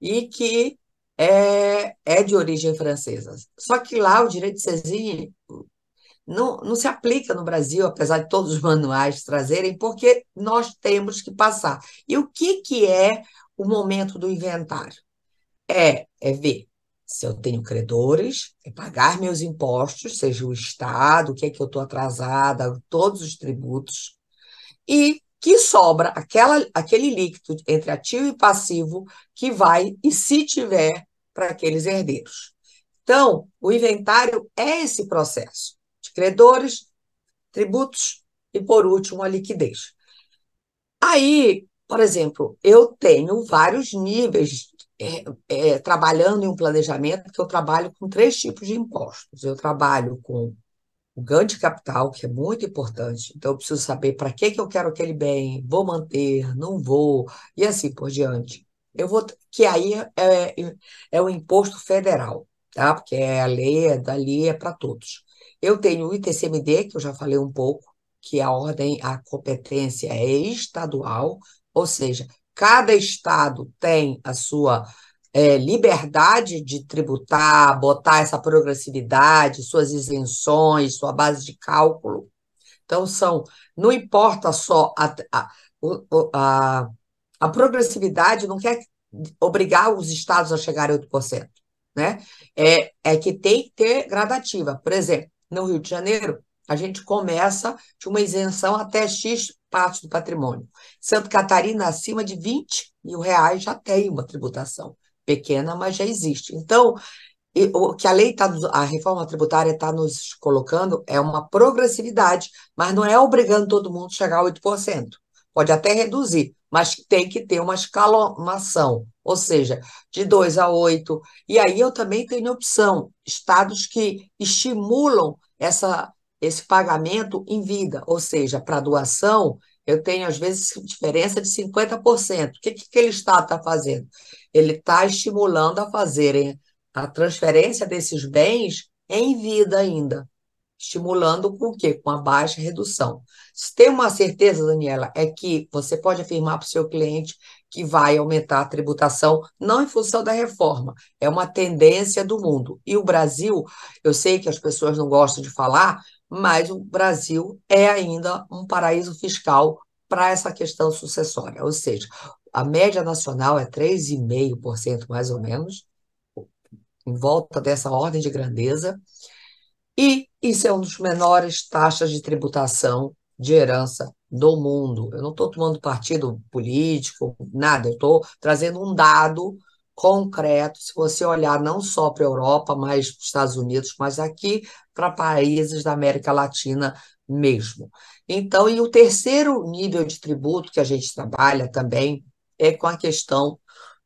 S1: e que é, é de origem francesa. Só que lá o direito de cesino não, não se aplica no Brasil, apesar de todos os manuais trazerem, porque nós temos que passar. E o que, que é o momento do inventário? É, é ver Se eu tenho credores, é pagar meus impostos, seja o Estado, o que é que eu estou atrasada, todos os tributos, e que sobra aquela, aquele líquido entre ativo e passivo que vai, e se tiver, para aqueles herdeiros. Então, o inventário é esse processo de credores, tributos e, por último, a liquidez. Aí, por exemplo, eu tenho vários níveis é, é, trabalhando em um planejamento que eu trabalho com três tipos de impostos. Eu trabalho com o ganho de capital, que é muito importante. Então, eu preciso saber para que, que eu quero aquele bem, vou manter, não vou, e assim por diante. Eu vou, que aí é, é o imposto federal, tá? Porque é a lei, é dali, é para todos. Eu tenho o ITCMD, que eu já falei um pouco, que a ordem, a competência é estadual, ou seja, cada estado tem a sua é, liberdade de tributar, botar essa progressividade, suas isenções, sua base de cálculo. Então, são, não importa só a, a, a, a progressividade, não quer obrigar os estados a chegarem a 8%, né? É, é que tem que ter gradativa. Por exemplo, no Rio de Janeiro, a gente começa de uma isenção até X parte do patrimônio. Santa Catarina, acima de 20 mil reais, já tem uma tributação pequena, mas já existe. Então, o que a lei está, a reforma tributária está nos colocando é uma progressividade, mas não é obrigando todo mundo a chegar a 8%. Pode até reduzir, mas tem que ter uma escalonação, ou seja, de 2 a 8. E aí eu também tenho opção, estados que estimulam essa, esse pagamento em vida, ou seja, para doação, eu tenho, às vezes, diferença de 50%. O que, que aquele Estado está fazendo? Ele está estimulando a fazerem a transferência desses bens em vida ainda. Estimulando com o quê? Com a baixa redução. Se tem uma certeza, Daniela, é que você pode afirmar para o seu cliente que vai aumentar a tributação, não em função da reforma, é uma tendência do mundo. E o Brasil, eu sei que as pessoas não gostam de falar, mas o Brasil é ainda um paraíso fiscal para essa questão sucessória, ou seja, a média nacional é 3,5% mais ou menos, em volta dessa ordem de grandeza, e isso é uma das menores taxas de tributação de herança do mundo. Eu não estou tomando partido político, nada, eu estou trazendo um dado concreto, se você olhar não só para a Europa, mas para os Estados Unidos, mas aqui para países da América Latina mesmo. Então, e o terceiro nível de tributo que a gente trabalha também é com a questão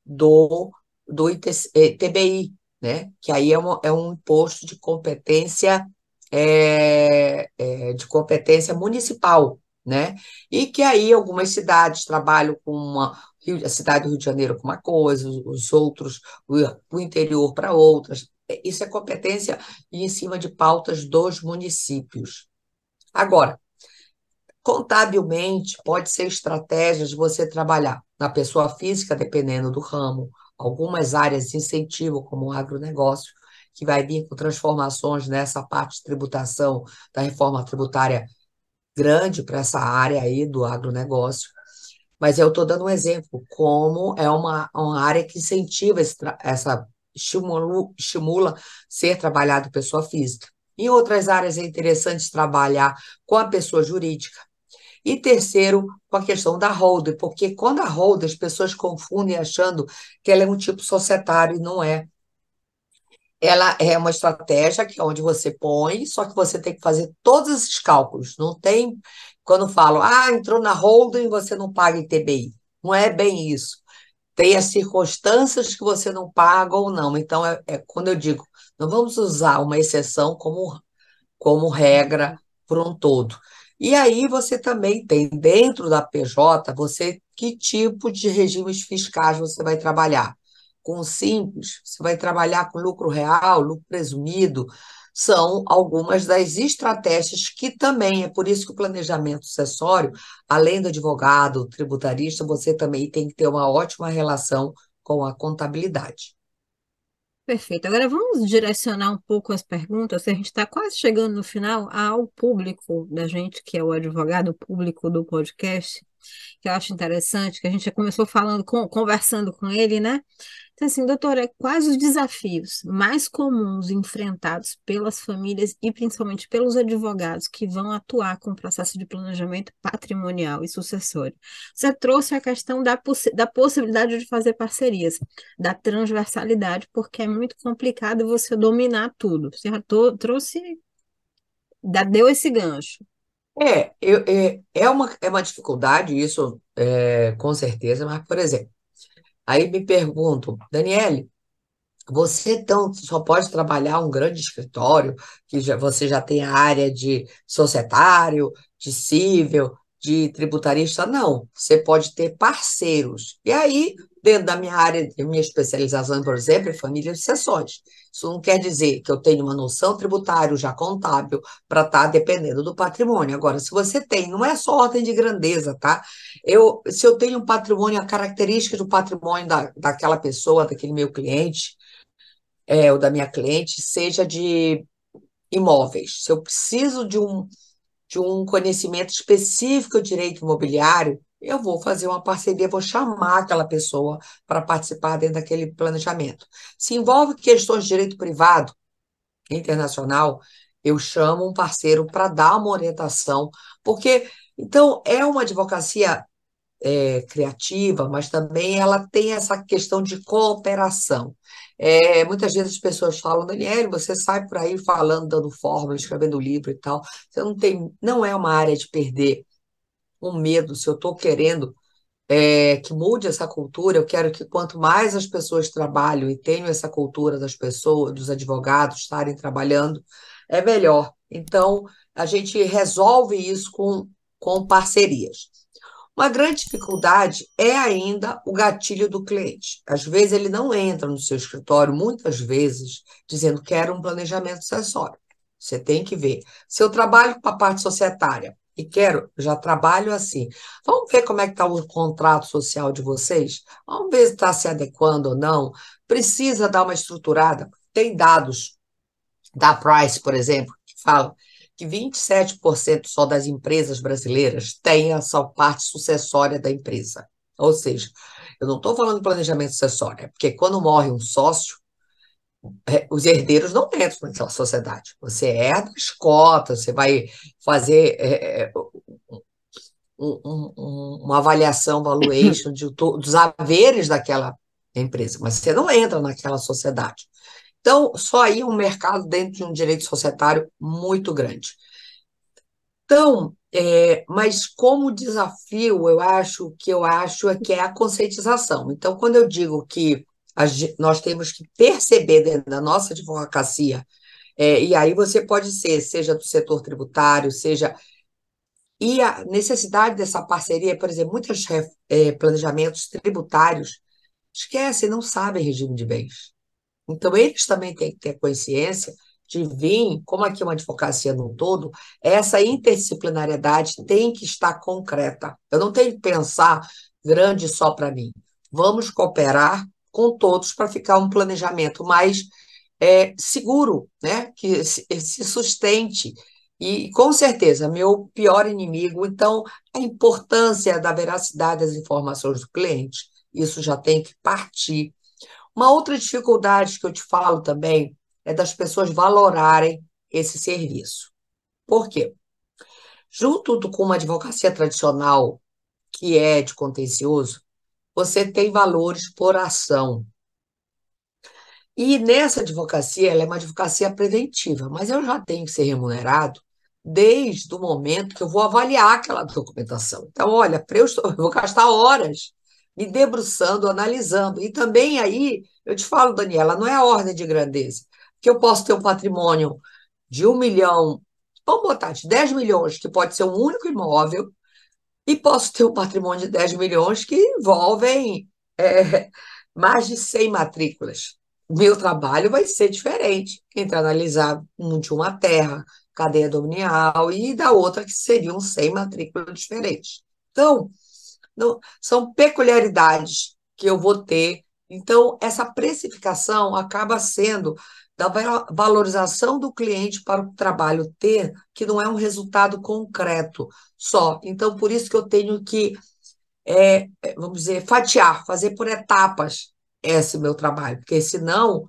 S1: do, do TBI, né? que aí é um, é um imposto de competência é, é, de competência municipal, né? E que aí algumas cidades trabalham com uma, a cidade do Rio de Janeiro com uma coisa, os outros, o interior para outras. É, isso é competência em cima de pautas dos municípios. Agora, contabilmente, pode ser estratégia de você trabalhar na pessoa física, dependendo do ramo, algumas áreas de incentivo, como o agronegócio, que vai vir com transformações nessa parte de tributação da reforma tributária grande para essa área aí do agronegócio. Mas eu estou dando um exemplo, como é uma, uma área que incentiva esse, essa estimula, estimula ser trabalhado pessoa física. Em outras áreas é interessante trabalhar com a pessoa jurídica. E terceiro, com a questão da holder, porque quando a holder as pessoas confundem achando que ela é um tipo societário e não é ela é uma estratégia que é onde você põe, só que você tem que fazer todos esses cálculos. Não tem, quando falo, ah, entrou na holding, você não paga ITBI. Não é bem isso. Tem as circunstâncias que você não paga ou não. Então, é, é quando eu digo, não vamos usar uma exceção como, como regra para um todo. E aí você também tem dentro da PJ, você que tipo de regimes fiscais você vai trabalhar com simples, você vai trabalhar com lucro real, lucro presumido, são algumas das estratégias que também, é por isso que o planejamento sucessório, além do advogado, tributarista, você também tem que ter uma ótima relação com a contabilidade.
S2: Perfeito. Agora vamos direcionar um pouco as perguntas. A gente está quase chegando no final ao público da gente, que é o advogado público do podcast. que eu acho interessante, que a gente já começou falando, conversando com ele, né? Então, assim, doutora, quais os desafios mais comuns enfrentados pelas famílias e principalmente pelos advogados que vão atuar com o processo de planejamento patrimonial e sucessório? Você trouxe a questão da, da possibilidade de fazer parcerias, da transversalidade, porque é muito complicado você dominar tudo. Você já trouxe, deu esse gancho.
S1: É, eu, é, é uma, é uma dificuldade, isso é, com certeza, mas, por exemplo, Aí me pergunto, Daniele, você então só pode trabalhar um grande escritório, que já, você já tem a área de societário, de cível, de tributarista? Não, você pode ter parceiros. E aí dentro da minha área, minha especialização, por exemplo, é família de sessões. Isso não quer dizer que eu tenho uma noção tributária já contábil para estar tá dependendo do patrimônio. Agora, se você tem, não é só ordem de grandeza, tá? Eu, se eu tenho um patrimônio, a característica do patrimônio da, daquela pessoa, daquele meu cliente, é, ou da minha cliente, seja de imóveis. Se eu preciso de um, de um conhecimento específico de direito imobiliário, eu vou fazer uma parceria, vou chamar aquela pessoa para participar dentro daquele planejamento. Se envolve questões de direito privado internacional, eu chamo um parceiro para dar uma orientação, porque então é uma advocacia é, criativa, mas também ela tem essa questão de cooperação. É, muitas vezes as pessoas falam, Daniel, você sai por aí falando, dando fórmula, escrevendo livro e tal. Você não tem, não é uma área de perder um medo, se eu estou querendo é, que mude essa cultura, eu quero que quanto mais as pessoas trabalham e tenham essa cultura das pessoas, dos advogados estarem trabalhando, é melhor. Então, a gente resolve isso com, com parcerias. Uma grande dificuldade é ainda o gatilho do cliente. Às vezes ele não entra no seu escritório, muitas vezes, dizendo que quero um planejamento acessório. Você tem que ver. Se eu trabalho com a parte societária, e quero, já trabalho assim. Vamos ver como é que está o contrato social de vocês? Vamos ver se está se adequando ou não. Precisa dar uma estruturada. Tem dados da Price, por exemplo, que falam que 27% só das empresas brasileiras têm essa parte sucessória da empresa. Ou seja, eu não estou falando de planejamento sucessório, é porque quando morre um sócio, é, os herdeiros não entram naquela sociedade. Você herda as cotas, você vai fazer é, é um, um, uma avaliação, valuation de, dos haveres daquela empresa, mas você não entra naquela sociedade. Então, só aí um mercado dentro de um direito societário muito grande. Então, é, mas como desafio, eu acho que eu acho é que é a conscientização. Então, quando eu digo que nós temos que perceber dentro da nossa advocacia, é, e aí você pode ser, seja do setor tributário, seja. E a necessidade dessa parceria, por exemplo, muitos é, planejamentos tributários esquecem, não sabem regime de bens. Então, eles também têm que ter consciência de vir, como aqui é uma advocacia no todo, essa interdisciplinariedade tem que estar concreta. Eu não tenho que pensar grande só para mim. Vamos cooperar com todos para ficar um planejamento mais é, seguro, né? que se, se sustente. E, com certeza, meu pior inimigo, então, a importância da veracidade das informações do cliente, isso já tem que partir. Uma outra dificuldade que eu te falo também é das pessoas valorarem esse serviço. Por quê? Junto com uma advocacia tradicional, que é de contencioso, você tem valores por ação. E nessa advocacia, ela é uma advocacia preventiva, mas eu já tenho que ser remunerado desde o momento que eu vou avaliar aquela documentação. Então, olha, eu, estou, eu vou gastar horas me debruçando, analisando. E também aí, eu te falo, Daniela, não é a ordem de grandeza, que eu posso ter um patrimônio de um milhão, vamos botar de 10 milhões, que pode ser um único imóvel, e posso ter um patrimônio de 10 milhões que envolvem é, mais de 100 matrículas. Meu trabalho vai ser diferente entre analisar um de uma terra, cadeia dominial, e da outra que seriam 100 matrículas diferentes. Então, não, são peculiaridades que eu vou ter. Então, essa precificação acaba sendo da valorização do cliente para o trabalho ter, que não é um resultado concreto só. Então, por isso que eu tenho que é, é, vamos dizer, fatiar, fazer por etapas esse meu trabalho, porque senão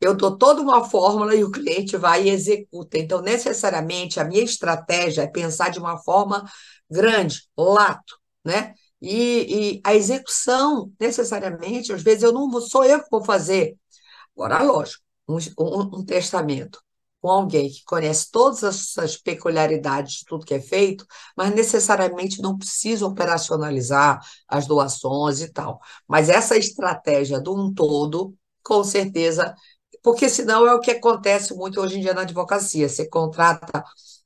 S1: eu dou toda uma fórmula e o cliente vai e executa. Então, necessariamente, a minha estratégia é pensar de uma forma grande, lato, né? E, e a execução, necessariamente, às vezes eu não sou eu que vou fazer. Agora, lógico, um, um, um testamento com alguém que conhece todas essas peculiaridades de tudo que é feito, mas necessariamente não precisa operacionalizar as doações e tal. Mas essa estratégia de um todo, com certeza, porque senão é o que acontece muito hoje em dia na advocacia. Você contrata,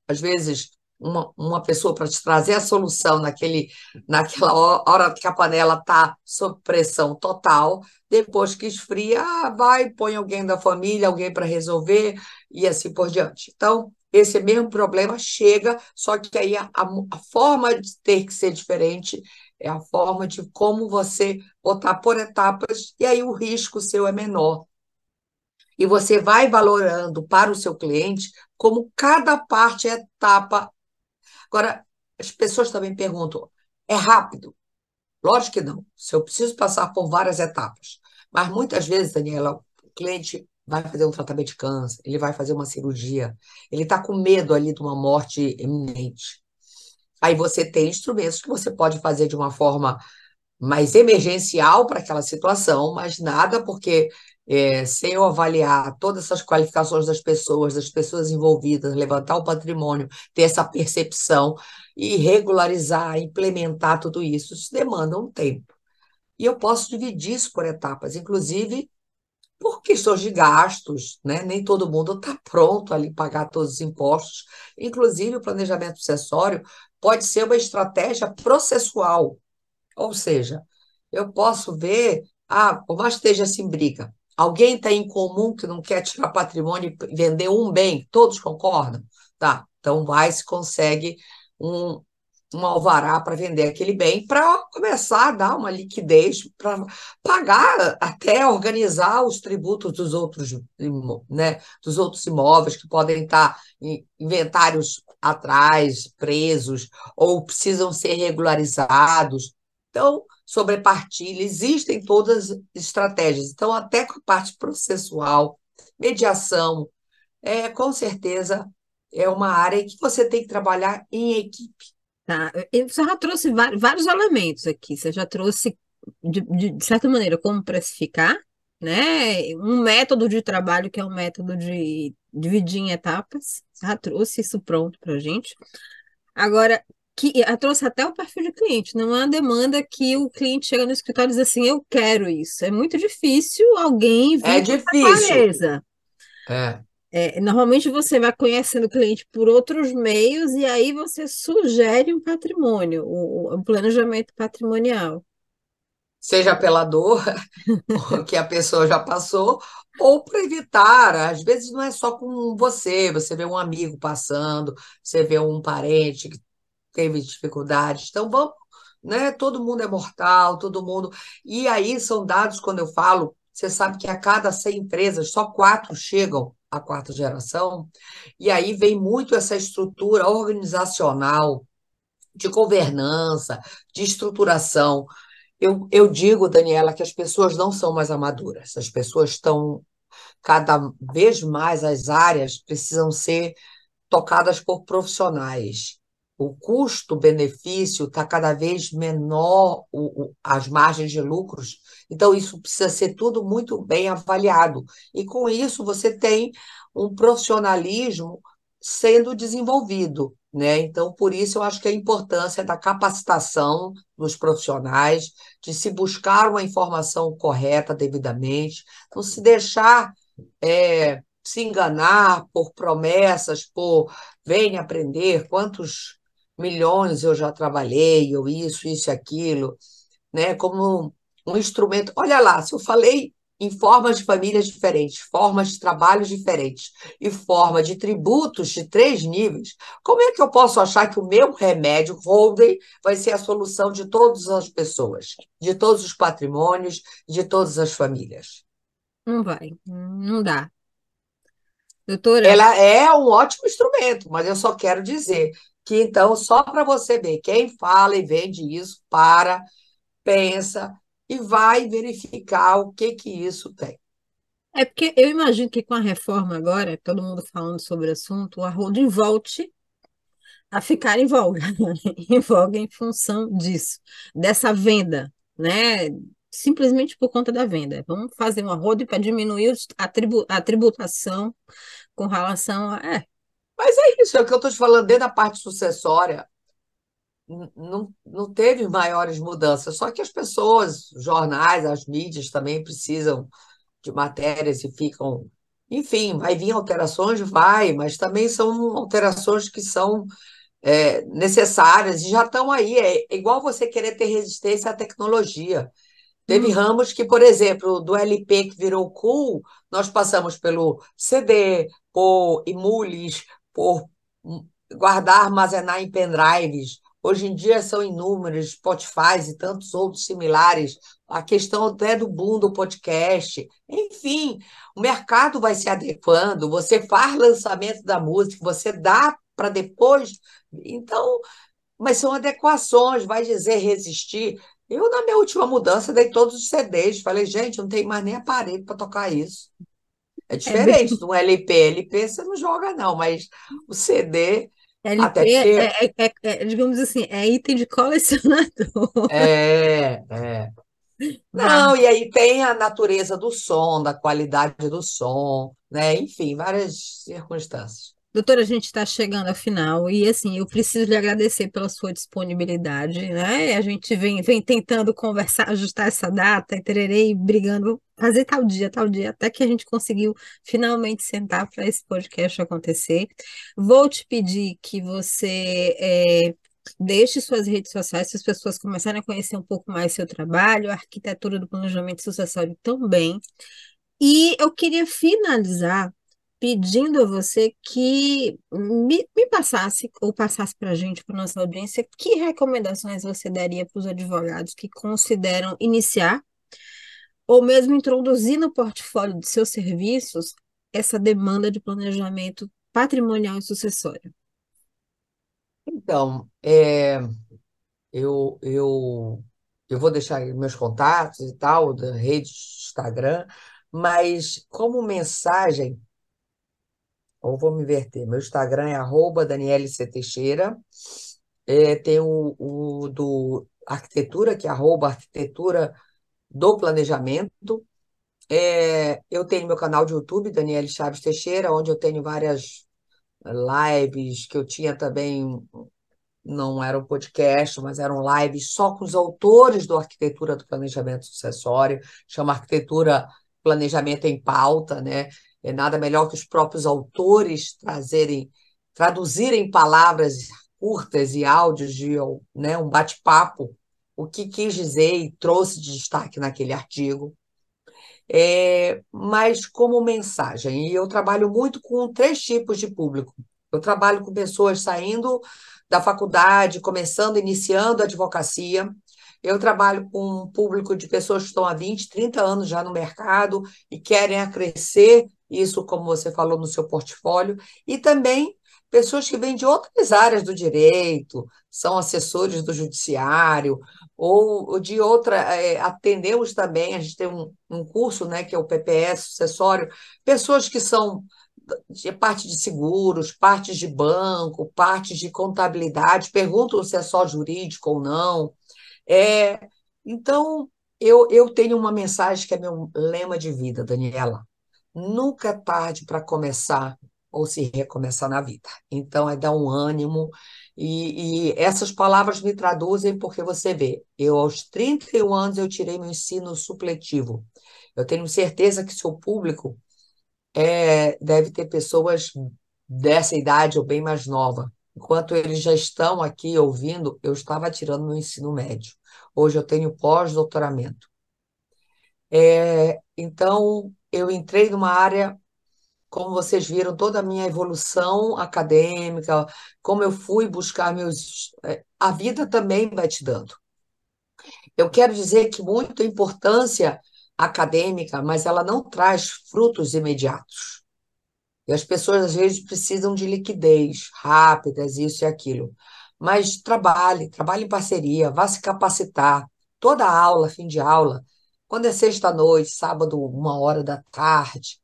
S1: às vezes, uma, uma pessoa para te trazer a solução naquele, naquela hora que a panela está sob pressão total, depois que esfria, vai, põe alguém da família, alguém para resolver, e assim por diante. Então, esse mesmo problema chega, só que aí a, a, forma de ter que ser diferente é a forma de como você botar por etapas, e aí o risco seu é menor. E você vai valorando para o seu cliente como cada parte etapa Agora, as pessoas também perguntam: é rápido? Lógico que não. Se eu preciso passar por várias etapas. Mas muitas vezes, Daniela, o cliente vai fazer um tratamento de câncer, ele vai fazer uma cirurgia, ele está com medo ali de uma morte iminente. Aí você tem instrumentos que você pode fazer de uma forma mais emergencial para aquela situação, mas nada porque é, sem eu avaliar todas essas qualificações das pessoas, das pessoas envolvidas, levantar o patrimônio, ter essa percepção e regularizar, implementar tudo isso, isso demanda um tempo. E eu posso dividir isso por etapas, inclusive por questões de gastos, né? Nem todo mundo está pronto ali pagar todos os impostos. Inclusive, o planejamento sucessório pode ser uma estratégia processual, ou seja, eu posso ver, ah, por mais que esteja assim briga, Alguém está em comum que não quer tirar patrimônio e vender um bem? Todos concordam? Tá, então vai se consegue um, um alvará para vender aquele bem para começar a dar uma liquidez para pagar até organizar os tributos dos outros, né, dos outros imóveis que podem estar em inventários atrás, presos, ou precisam ser regularizados. Então, sobre partilha, existem todas as estratégias. Então, até com a parte processual, mediação, é, com certeza é uma área que você tem que trabalhar em equipe.
S2: Tá. Você já trouxe vários elementos aqui. Você já trouxe, de, de certa maneira, como precificar, né? Um método de trabalho que é um método de dividir em etapas. Já trouxe isso pronto para gente. Agora, que trouxe até o perfil de cliente, não é uma demanda que o cliente chega no escritório e diz assim, eu quero isso. É muito difícil alguém vir
S1: é difícil.
S2: clareza.
S1: É.
S2: É, normalmente você vai conhecendo o cliente por outros meios e aí você sugere um patrimônio, um planejamento patrimonial.
S1: Seja pela dor que a pessoa já passou, ou para evitar. Às vezes não é só com você, você vê um amigo passando, você vê um parente que teve dificuldades. Então, vamos, né? Todo mundo é mortal, todo mundo. E aí são dados, quando eu falo, você sabe que a cada 100 empresas, só quatro chegam à quarta geração. E aí vem muito essa estrutura organizacional, de governança, de estruturação. Eu, eu digo, Daniela, que as pessoas não são mais amaduras, as pessoas estão cada vez mais as áreas precisam ser tocadas por profissionais o custo-benefício está cada vez menor, o, o, as margens de lucros, então isso precisa ser tudo muito bem avaliado. E com isso você tem um profissionalismo sendo desenvolvido. Né? Então, por isso, eu acho que a importância da capacitação dos profissionais, de se buscar uma informação correta devidamente, não se deixar é, se enganar por promessas, por vem aprender quantos milhões eu já trabalhei, ou isso, isso e aquilo, né? Como um instrumento. Olha lá, se eu falei em formas de famílias diferentes, formas de trabalhos diferentes e forma de tributos de três níveis, como é que eu posso achar que o meu remédio, holding, vai ser a solução de todas as pessoas, de todos os patrimônios, de todas as famílias?
S2: Não vai, não dá. Doutora?
S1: Ela é um ótimo instrumento, mas eu só quero dizer que então, só para você ver, quem fala e vende isso, para, pensa e vai verificar o que que isso tem.
S2: É porque eu imagino que com a reforma agora, todo mundo falando sobre o assunto, a holding volte a ficar em voga, em voga em função disso, dessa venda, né? Simplesmente por conta da venda. Vamos fazer uma holding para diminuir a, a tributação com relação a. É.
S1: Mas é isso, é o que eu estou te falando, dentro da parte sucessória, não, não teve maiores mudanças, só que as pessoas, os jornais, as mídias também precisam de matérias e ficam. Enfim, vai vir alterações? Vai, mas também são alterações que são é, necessárias e já estão aí. É igual você querer ter resistência à tecnologia. Teve hum. ramos que, por exemplo, do LP que virou cool, nós passamos pelo CD, por emules, por guardar, armazenar em pendrives. Hoje em dia são inúmeros, Spotify e tantos outros similares. A questão até do boom do podcast. Enfim, o mercado vai se adequando. Você faz lançamento da música, você dá para depois. Então, mas são adequações, vai dizer resistir. Eu, na minha última mudança, dei todos os CDs. Falei, gente, não tem mais nem aparelho para tocar isso. É diferente é do LP. LP você não joga, não, mas o CD.
S2: LP até porque... é, é, é, é, digamos assim, é item de colecionador.
S1: É, é. Não, e aí tem a natureza do som, da qualidade do som, né? Enfim, várias circunstâncias.
S2: Doutora, a gente está chegando ao final e assim, eu preciso lhe agradecer pela sua disponibilidade, né? A gente vem, vem tentando conversar, ajustar essa data, e tererei brigando, fazer tal dia, tal dia, até que a gente conseguiu finalmente sentar para esse podcast acontecer. Vou te pedir que você é, deixe suas redes sociais, se as pessoas começarem a conhecer um pouco mais seu trabalho, a arquitetura do planejamento sucessório também. E eu queria finalizar pedindo a você que me, me passasse, ou passasse para a gente, para nossa audiência, que recomendações você daria para os advogados que consideram iniciar ou mesmo introduzir no portfólio de seus serviços essa demanda de planejamento patrimonial e sucessório?
S1: Então, é, eu, eu, eu vou deixar meus contatos e tal, da rede Instagram, mas como mensagem, ou vou me inverter. Meu Instagram é arroba Teixeira. É, tem o, o, do arquitetura, que é arroba arquitetura do planejamento. É, eu tenho meu canal de YouTube, Daniele Chaves Teixeira, onde eu tenho várias lives que eu tinha também, não era um podcast, mas eram lives só com os autores do Arquitetura do Planejamento Sucessório, chama Arquitetura Planejamento em Pauta, né? É nada melhor que os próprios autores trazerem, traduzirem palavras curtas e áudios de né, um bate-papo, o que quis dizer e trouxe de destaque naquele artigo. É, mas como mensagem. E eu trabalho muito com três tipos de público. Eu trabalho com pessoas saindo da faculdade, começando, iniciando a advocacia. Eu trabalho com um público de pessoas que estão há 20, 30 anos já no mercado e querem crescer isso, como você falou no seu portfólio, e também pessoas que vêm de outras áreas do direito, são assessores do judiciário, ou, de outra, é, atendemos também, a gente tem um, um curso, né, que é o PPS sucessório, pessoas que são de parte de seguros, partes de banco, partes de contabilidade, perguntam se é só jurídico ou não. É, então, eu, eu tenho uma mensagem que é meu lema de vida, Daniela. Nunca é tarde para começar ou se recomeçar na vida. Então, é dar um ânimo. E, e, essas palavras me traduzem porque você vê, eu aos 31 anos eu tirei meu ensino supletivo. Eu tenho certeza que seu público é, deve ter pessoas dessa idade ou bem mais nova. Enquanto eles já estão aqui ouvindo, eu estava tirando meu ensino médio. Hoje eu tenho pós-doutoramento. É, então, eu entrei numa área, como vocês viram, toda a minha evolução acadêmica, como eu fui buscar meus. É, a vida também vai te dando. Eu quero dizer que muita importância acadêmica, mas ela não traz frutos imediatos. E as pessoas, às vezes, precisam de liquidez rápidas, isso e aquilo. Mas trabalhe, trabalhe em parceria, vá se capacitar. Toda aula, fim de aula, quando é sexta-noite, sábado, uma hora da tarde,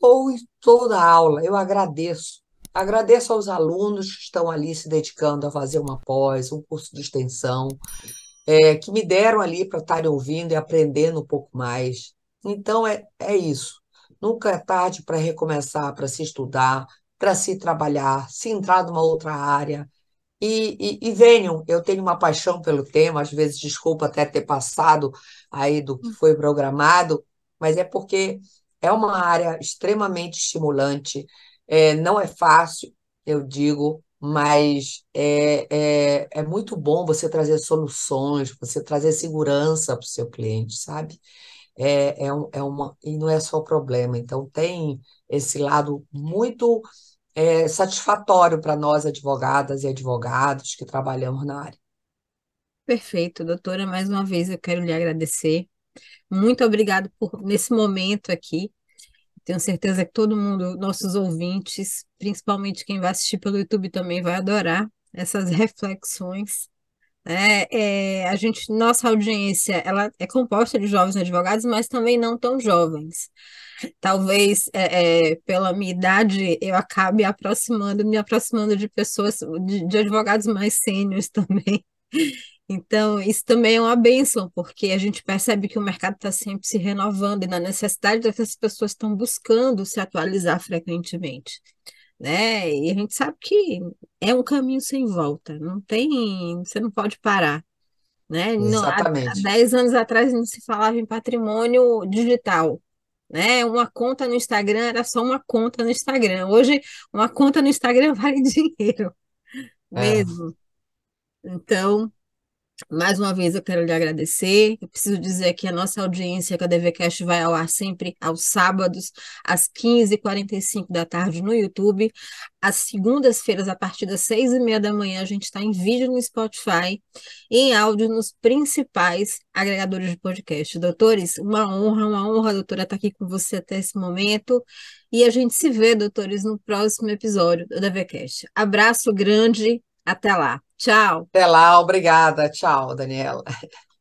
S1: ou toda aula, eu agradeço. Agradeço aos alunos que estão ali se dedicando a fazer uma pós, um curso de extensão, é, que me deram ali para estarem ouvindo e aprendendo um pouco mais. Então, é, é isso. Nunca é tarde para recomeçar, para se estudar, para se trabalhar, se entrar numa outra área. E, e, e, venham, eu tenho uma paixão pelo tema, às vezes desculpa até ter passado aí do que foi programado, mas é porque é uma área extremamente estimulante, é, não é fácil, eu digo, mas é, é, é muito bom você trazer soluções, você trazer segurança para o seu cliente, sabe? É, é, é uma, e não é só problema. Então, tem esse lado muito é, satisfatório para nós, advogadas e advogados que trabalhamos na área.
S2: Perfeito, doutora. Mais uma vez eu quero lhe agradecer. Muito obrigado por nesse momento aqui. Tenho certeza que todo mundo, nossos ouvintes, principalmente quem vai assistir pelo YouTube também vai adorar essas reflexões. É, é, a gente, nossa audiência, ela é composta de jovens advogados, mas também não tão jovens. Talvez é, é, pela minha idade eu acabe aproximando, me aproximando de pessoas, de, de advogados mais sêniores também. Então, isso também é uma bênção, porque a gente percebe que o mercado está sempre se renovando e na necessidade dessas pessoas estão buscando se atualizar frequentemente. Né? E a gente sabe que é um caminho sem volta, não tem, você não pode parar. Né? Há, há 10 anos atrás não se falava em patrimônio digital. Né? Uma conta no Instagram era só uma conta no Instagram. Hoje, uma conta no Instagram vale dinheiro é. mesmo. É. Então, mais uma vez eu quero lhe agradecer. Eu preciso dizer que a nossa audiência com a DVCast vai ao ar sempre aos sábados, às 15h45 da tarde no YouTube. Às segundas-feiras, a partir das seis e meia da manhã, a gente está em vídeo no Spotify e em áudio nos principais agregadores de podcast. Doutores, uma honra, uma honra, doutora, estar aqui com você até esse momento. E a gente se vê, doutores, no próximo episódio do DVCast. Abraço grande, até lá. Tchau.
S1: Até lá, obrigada. Tchau, Daniela.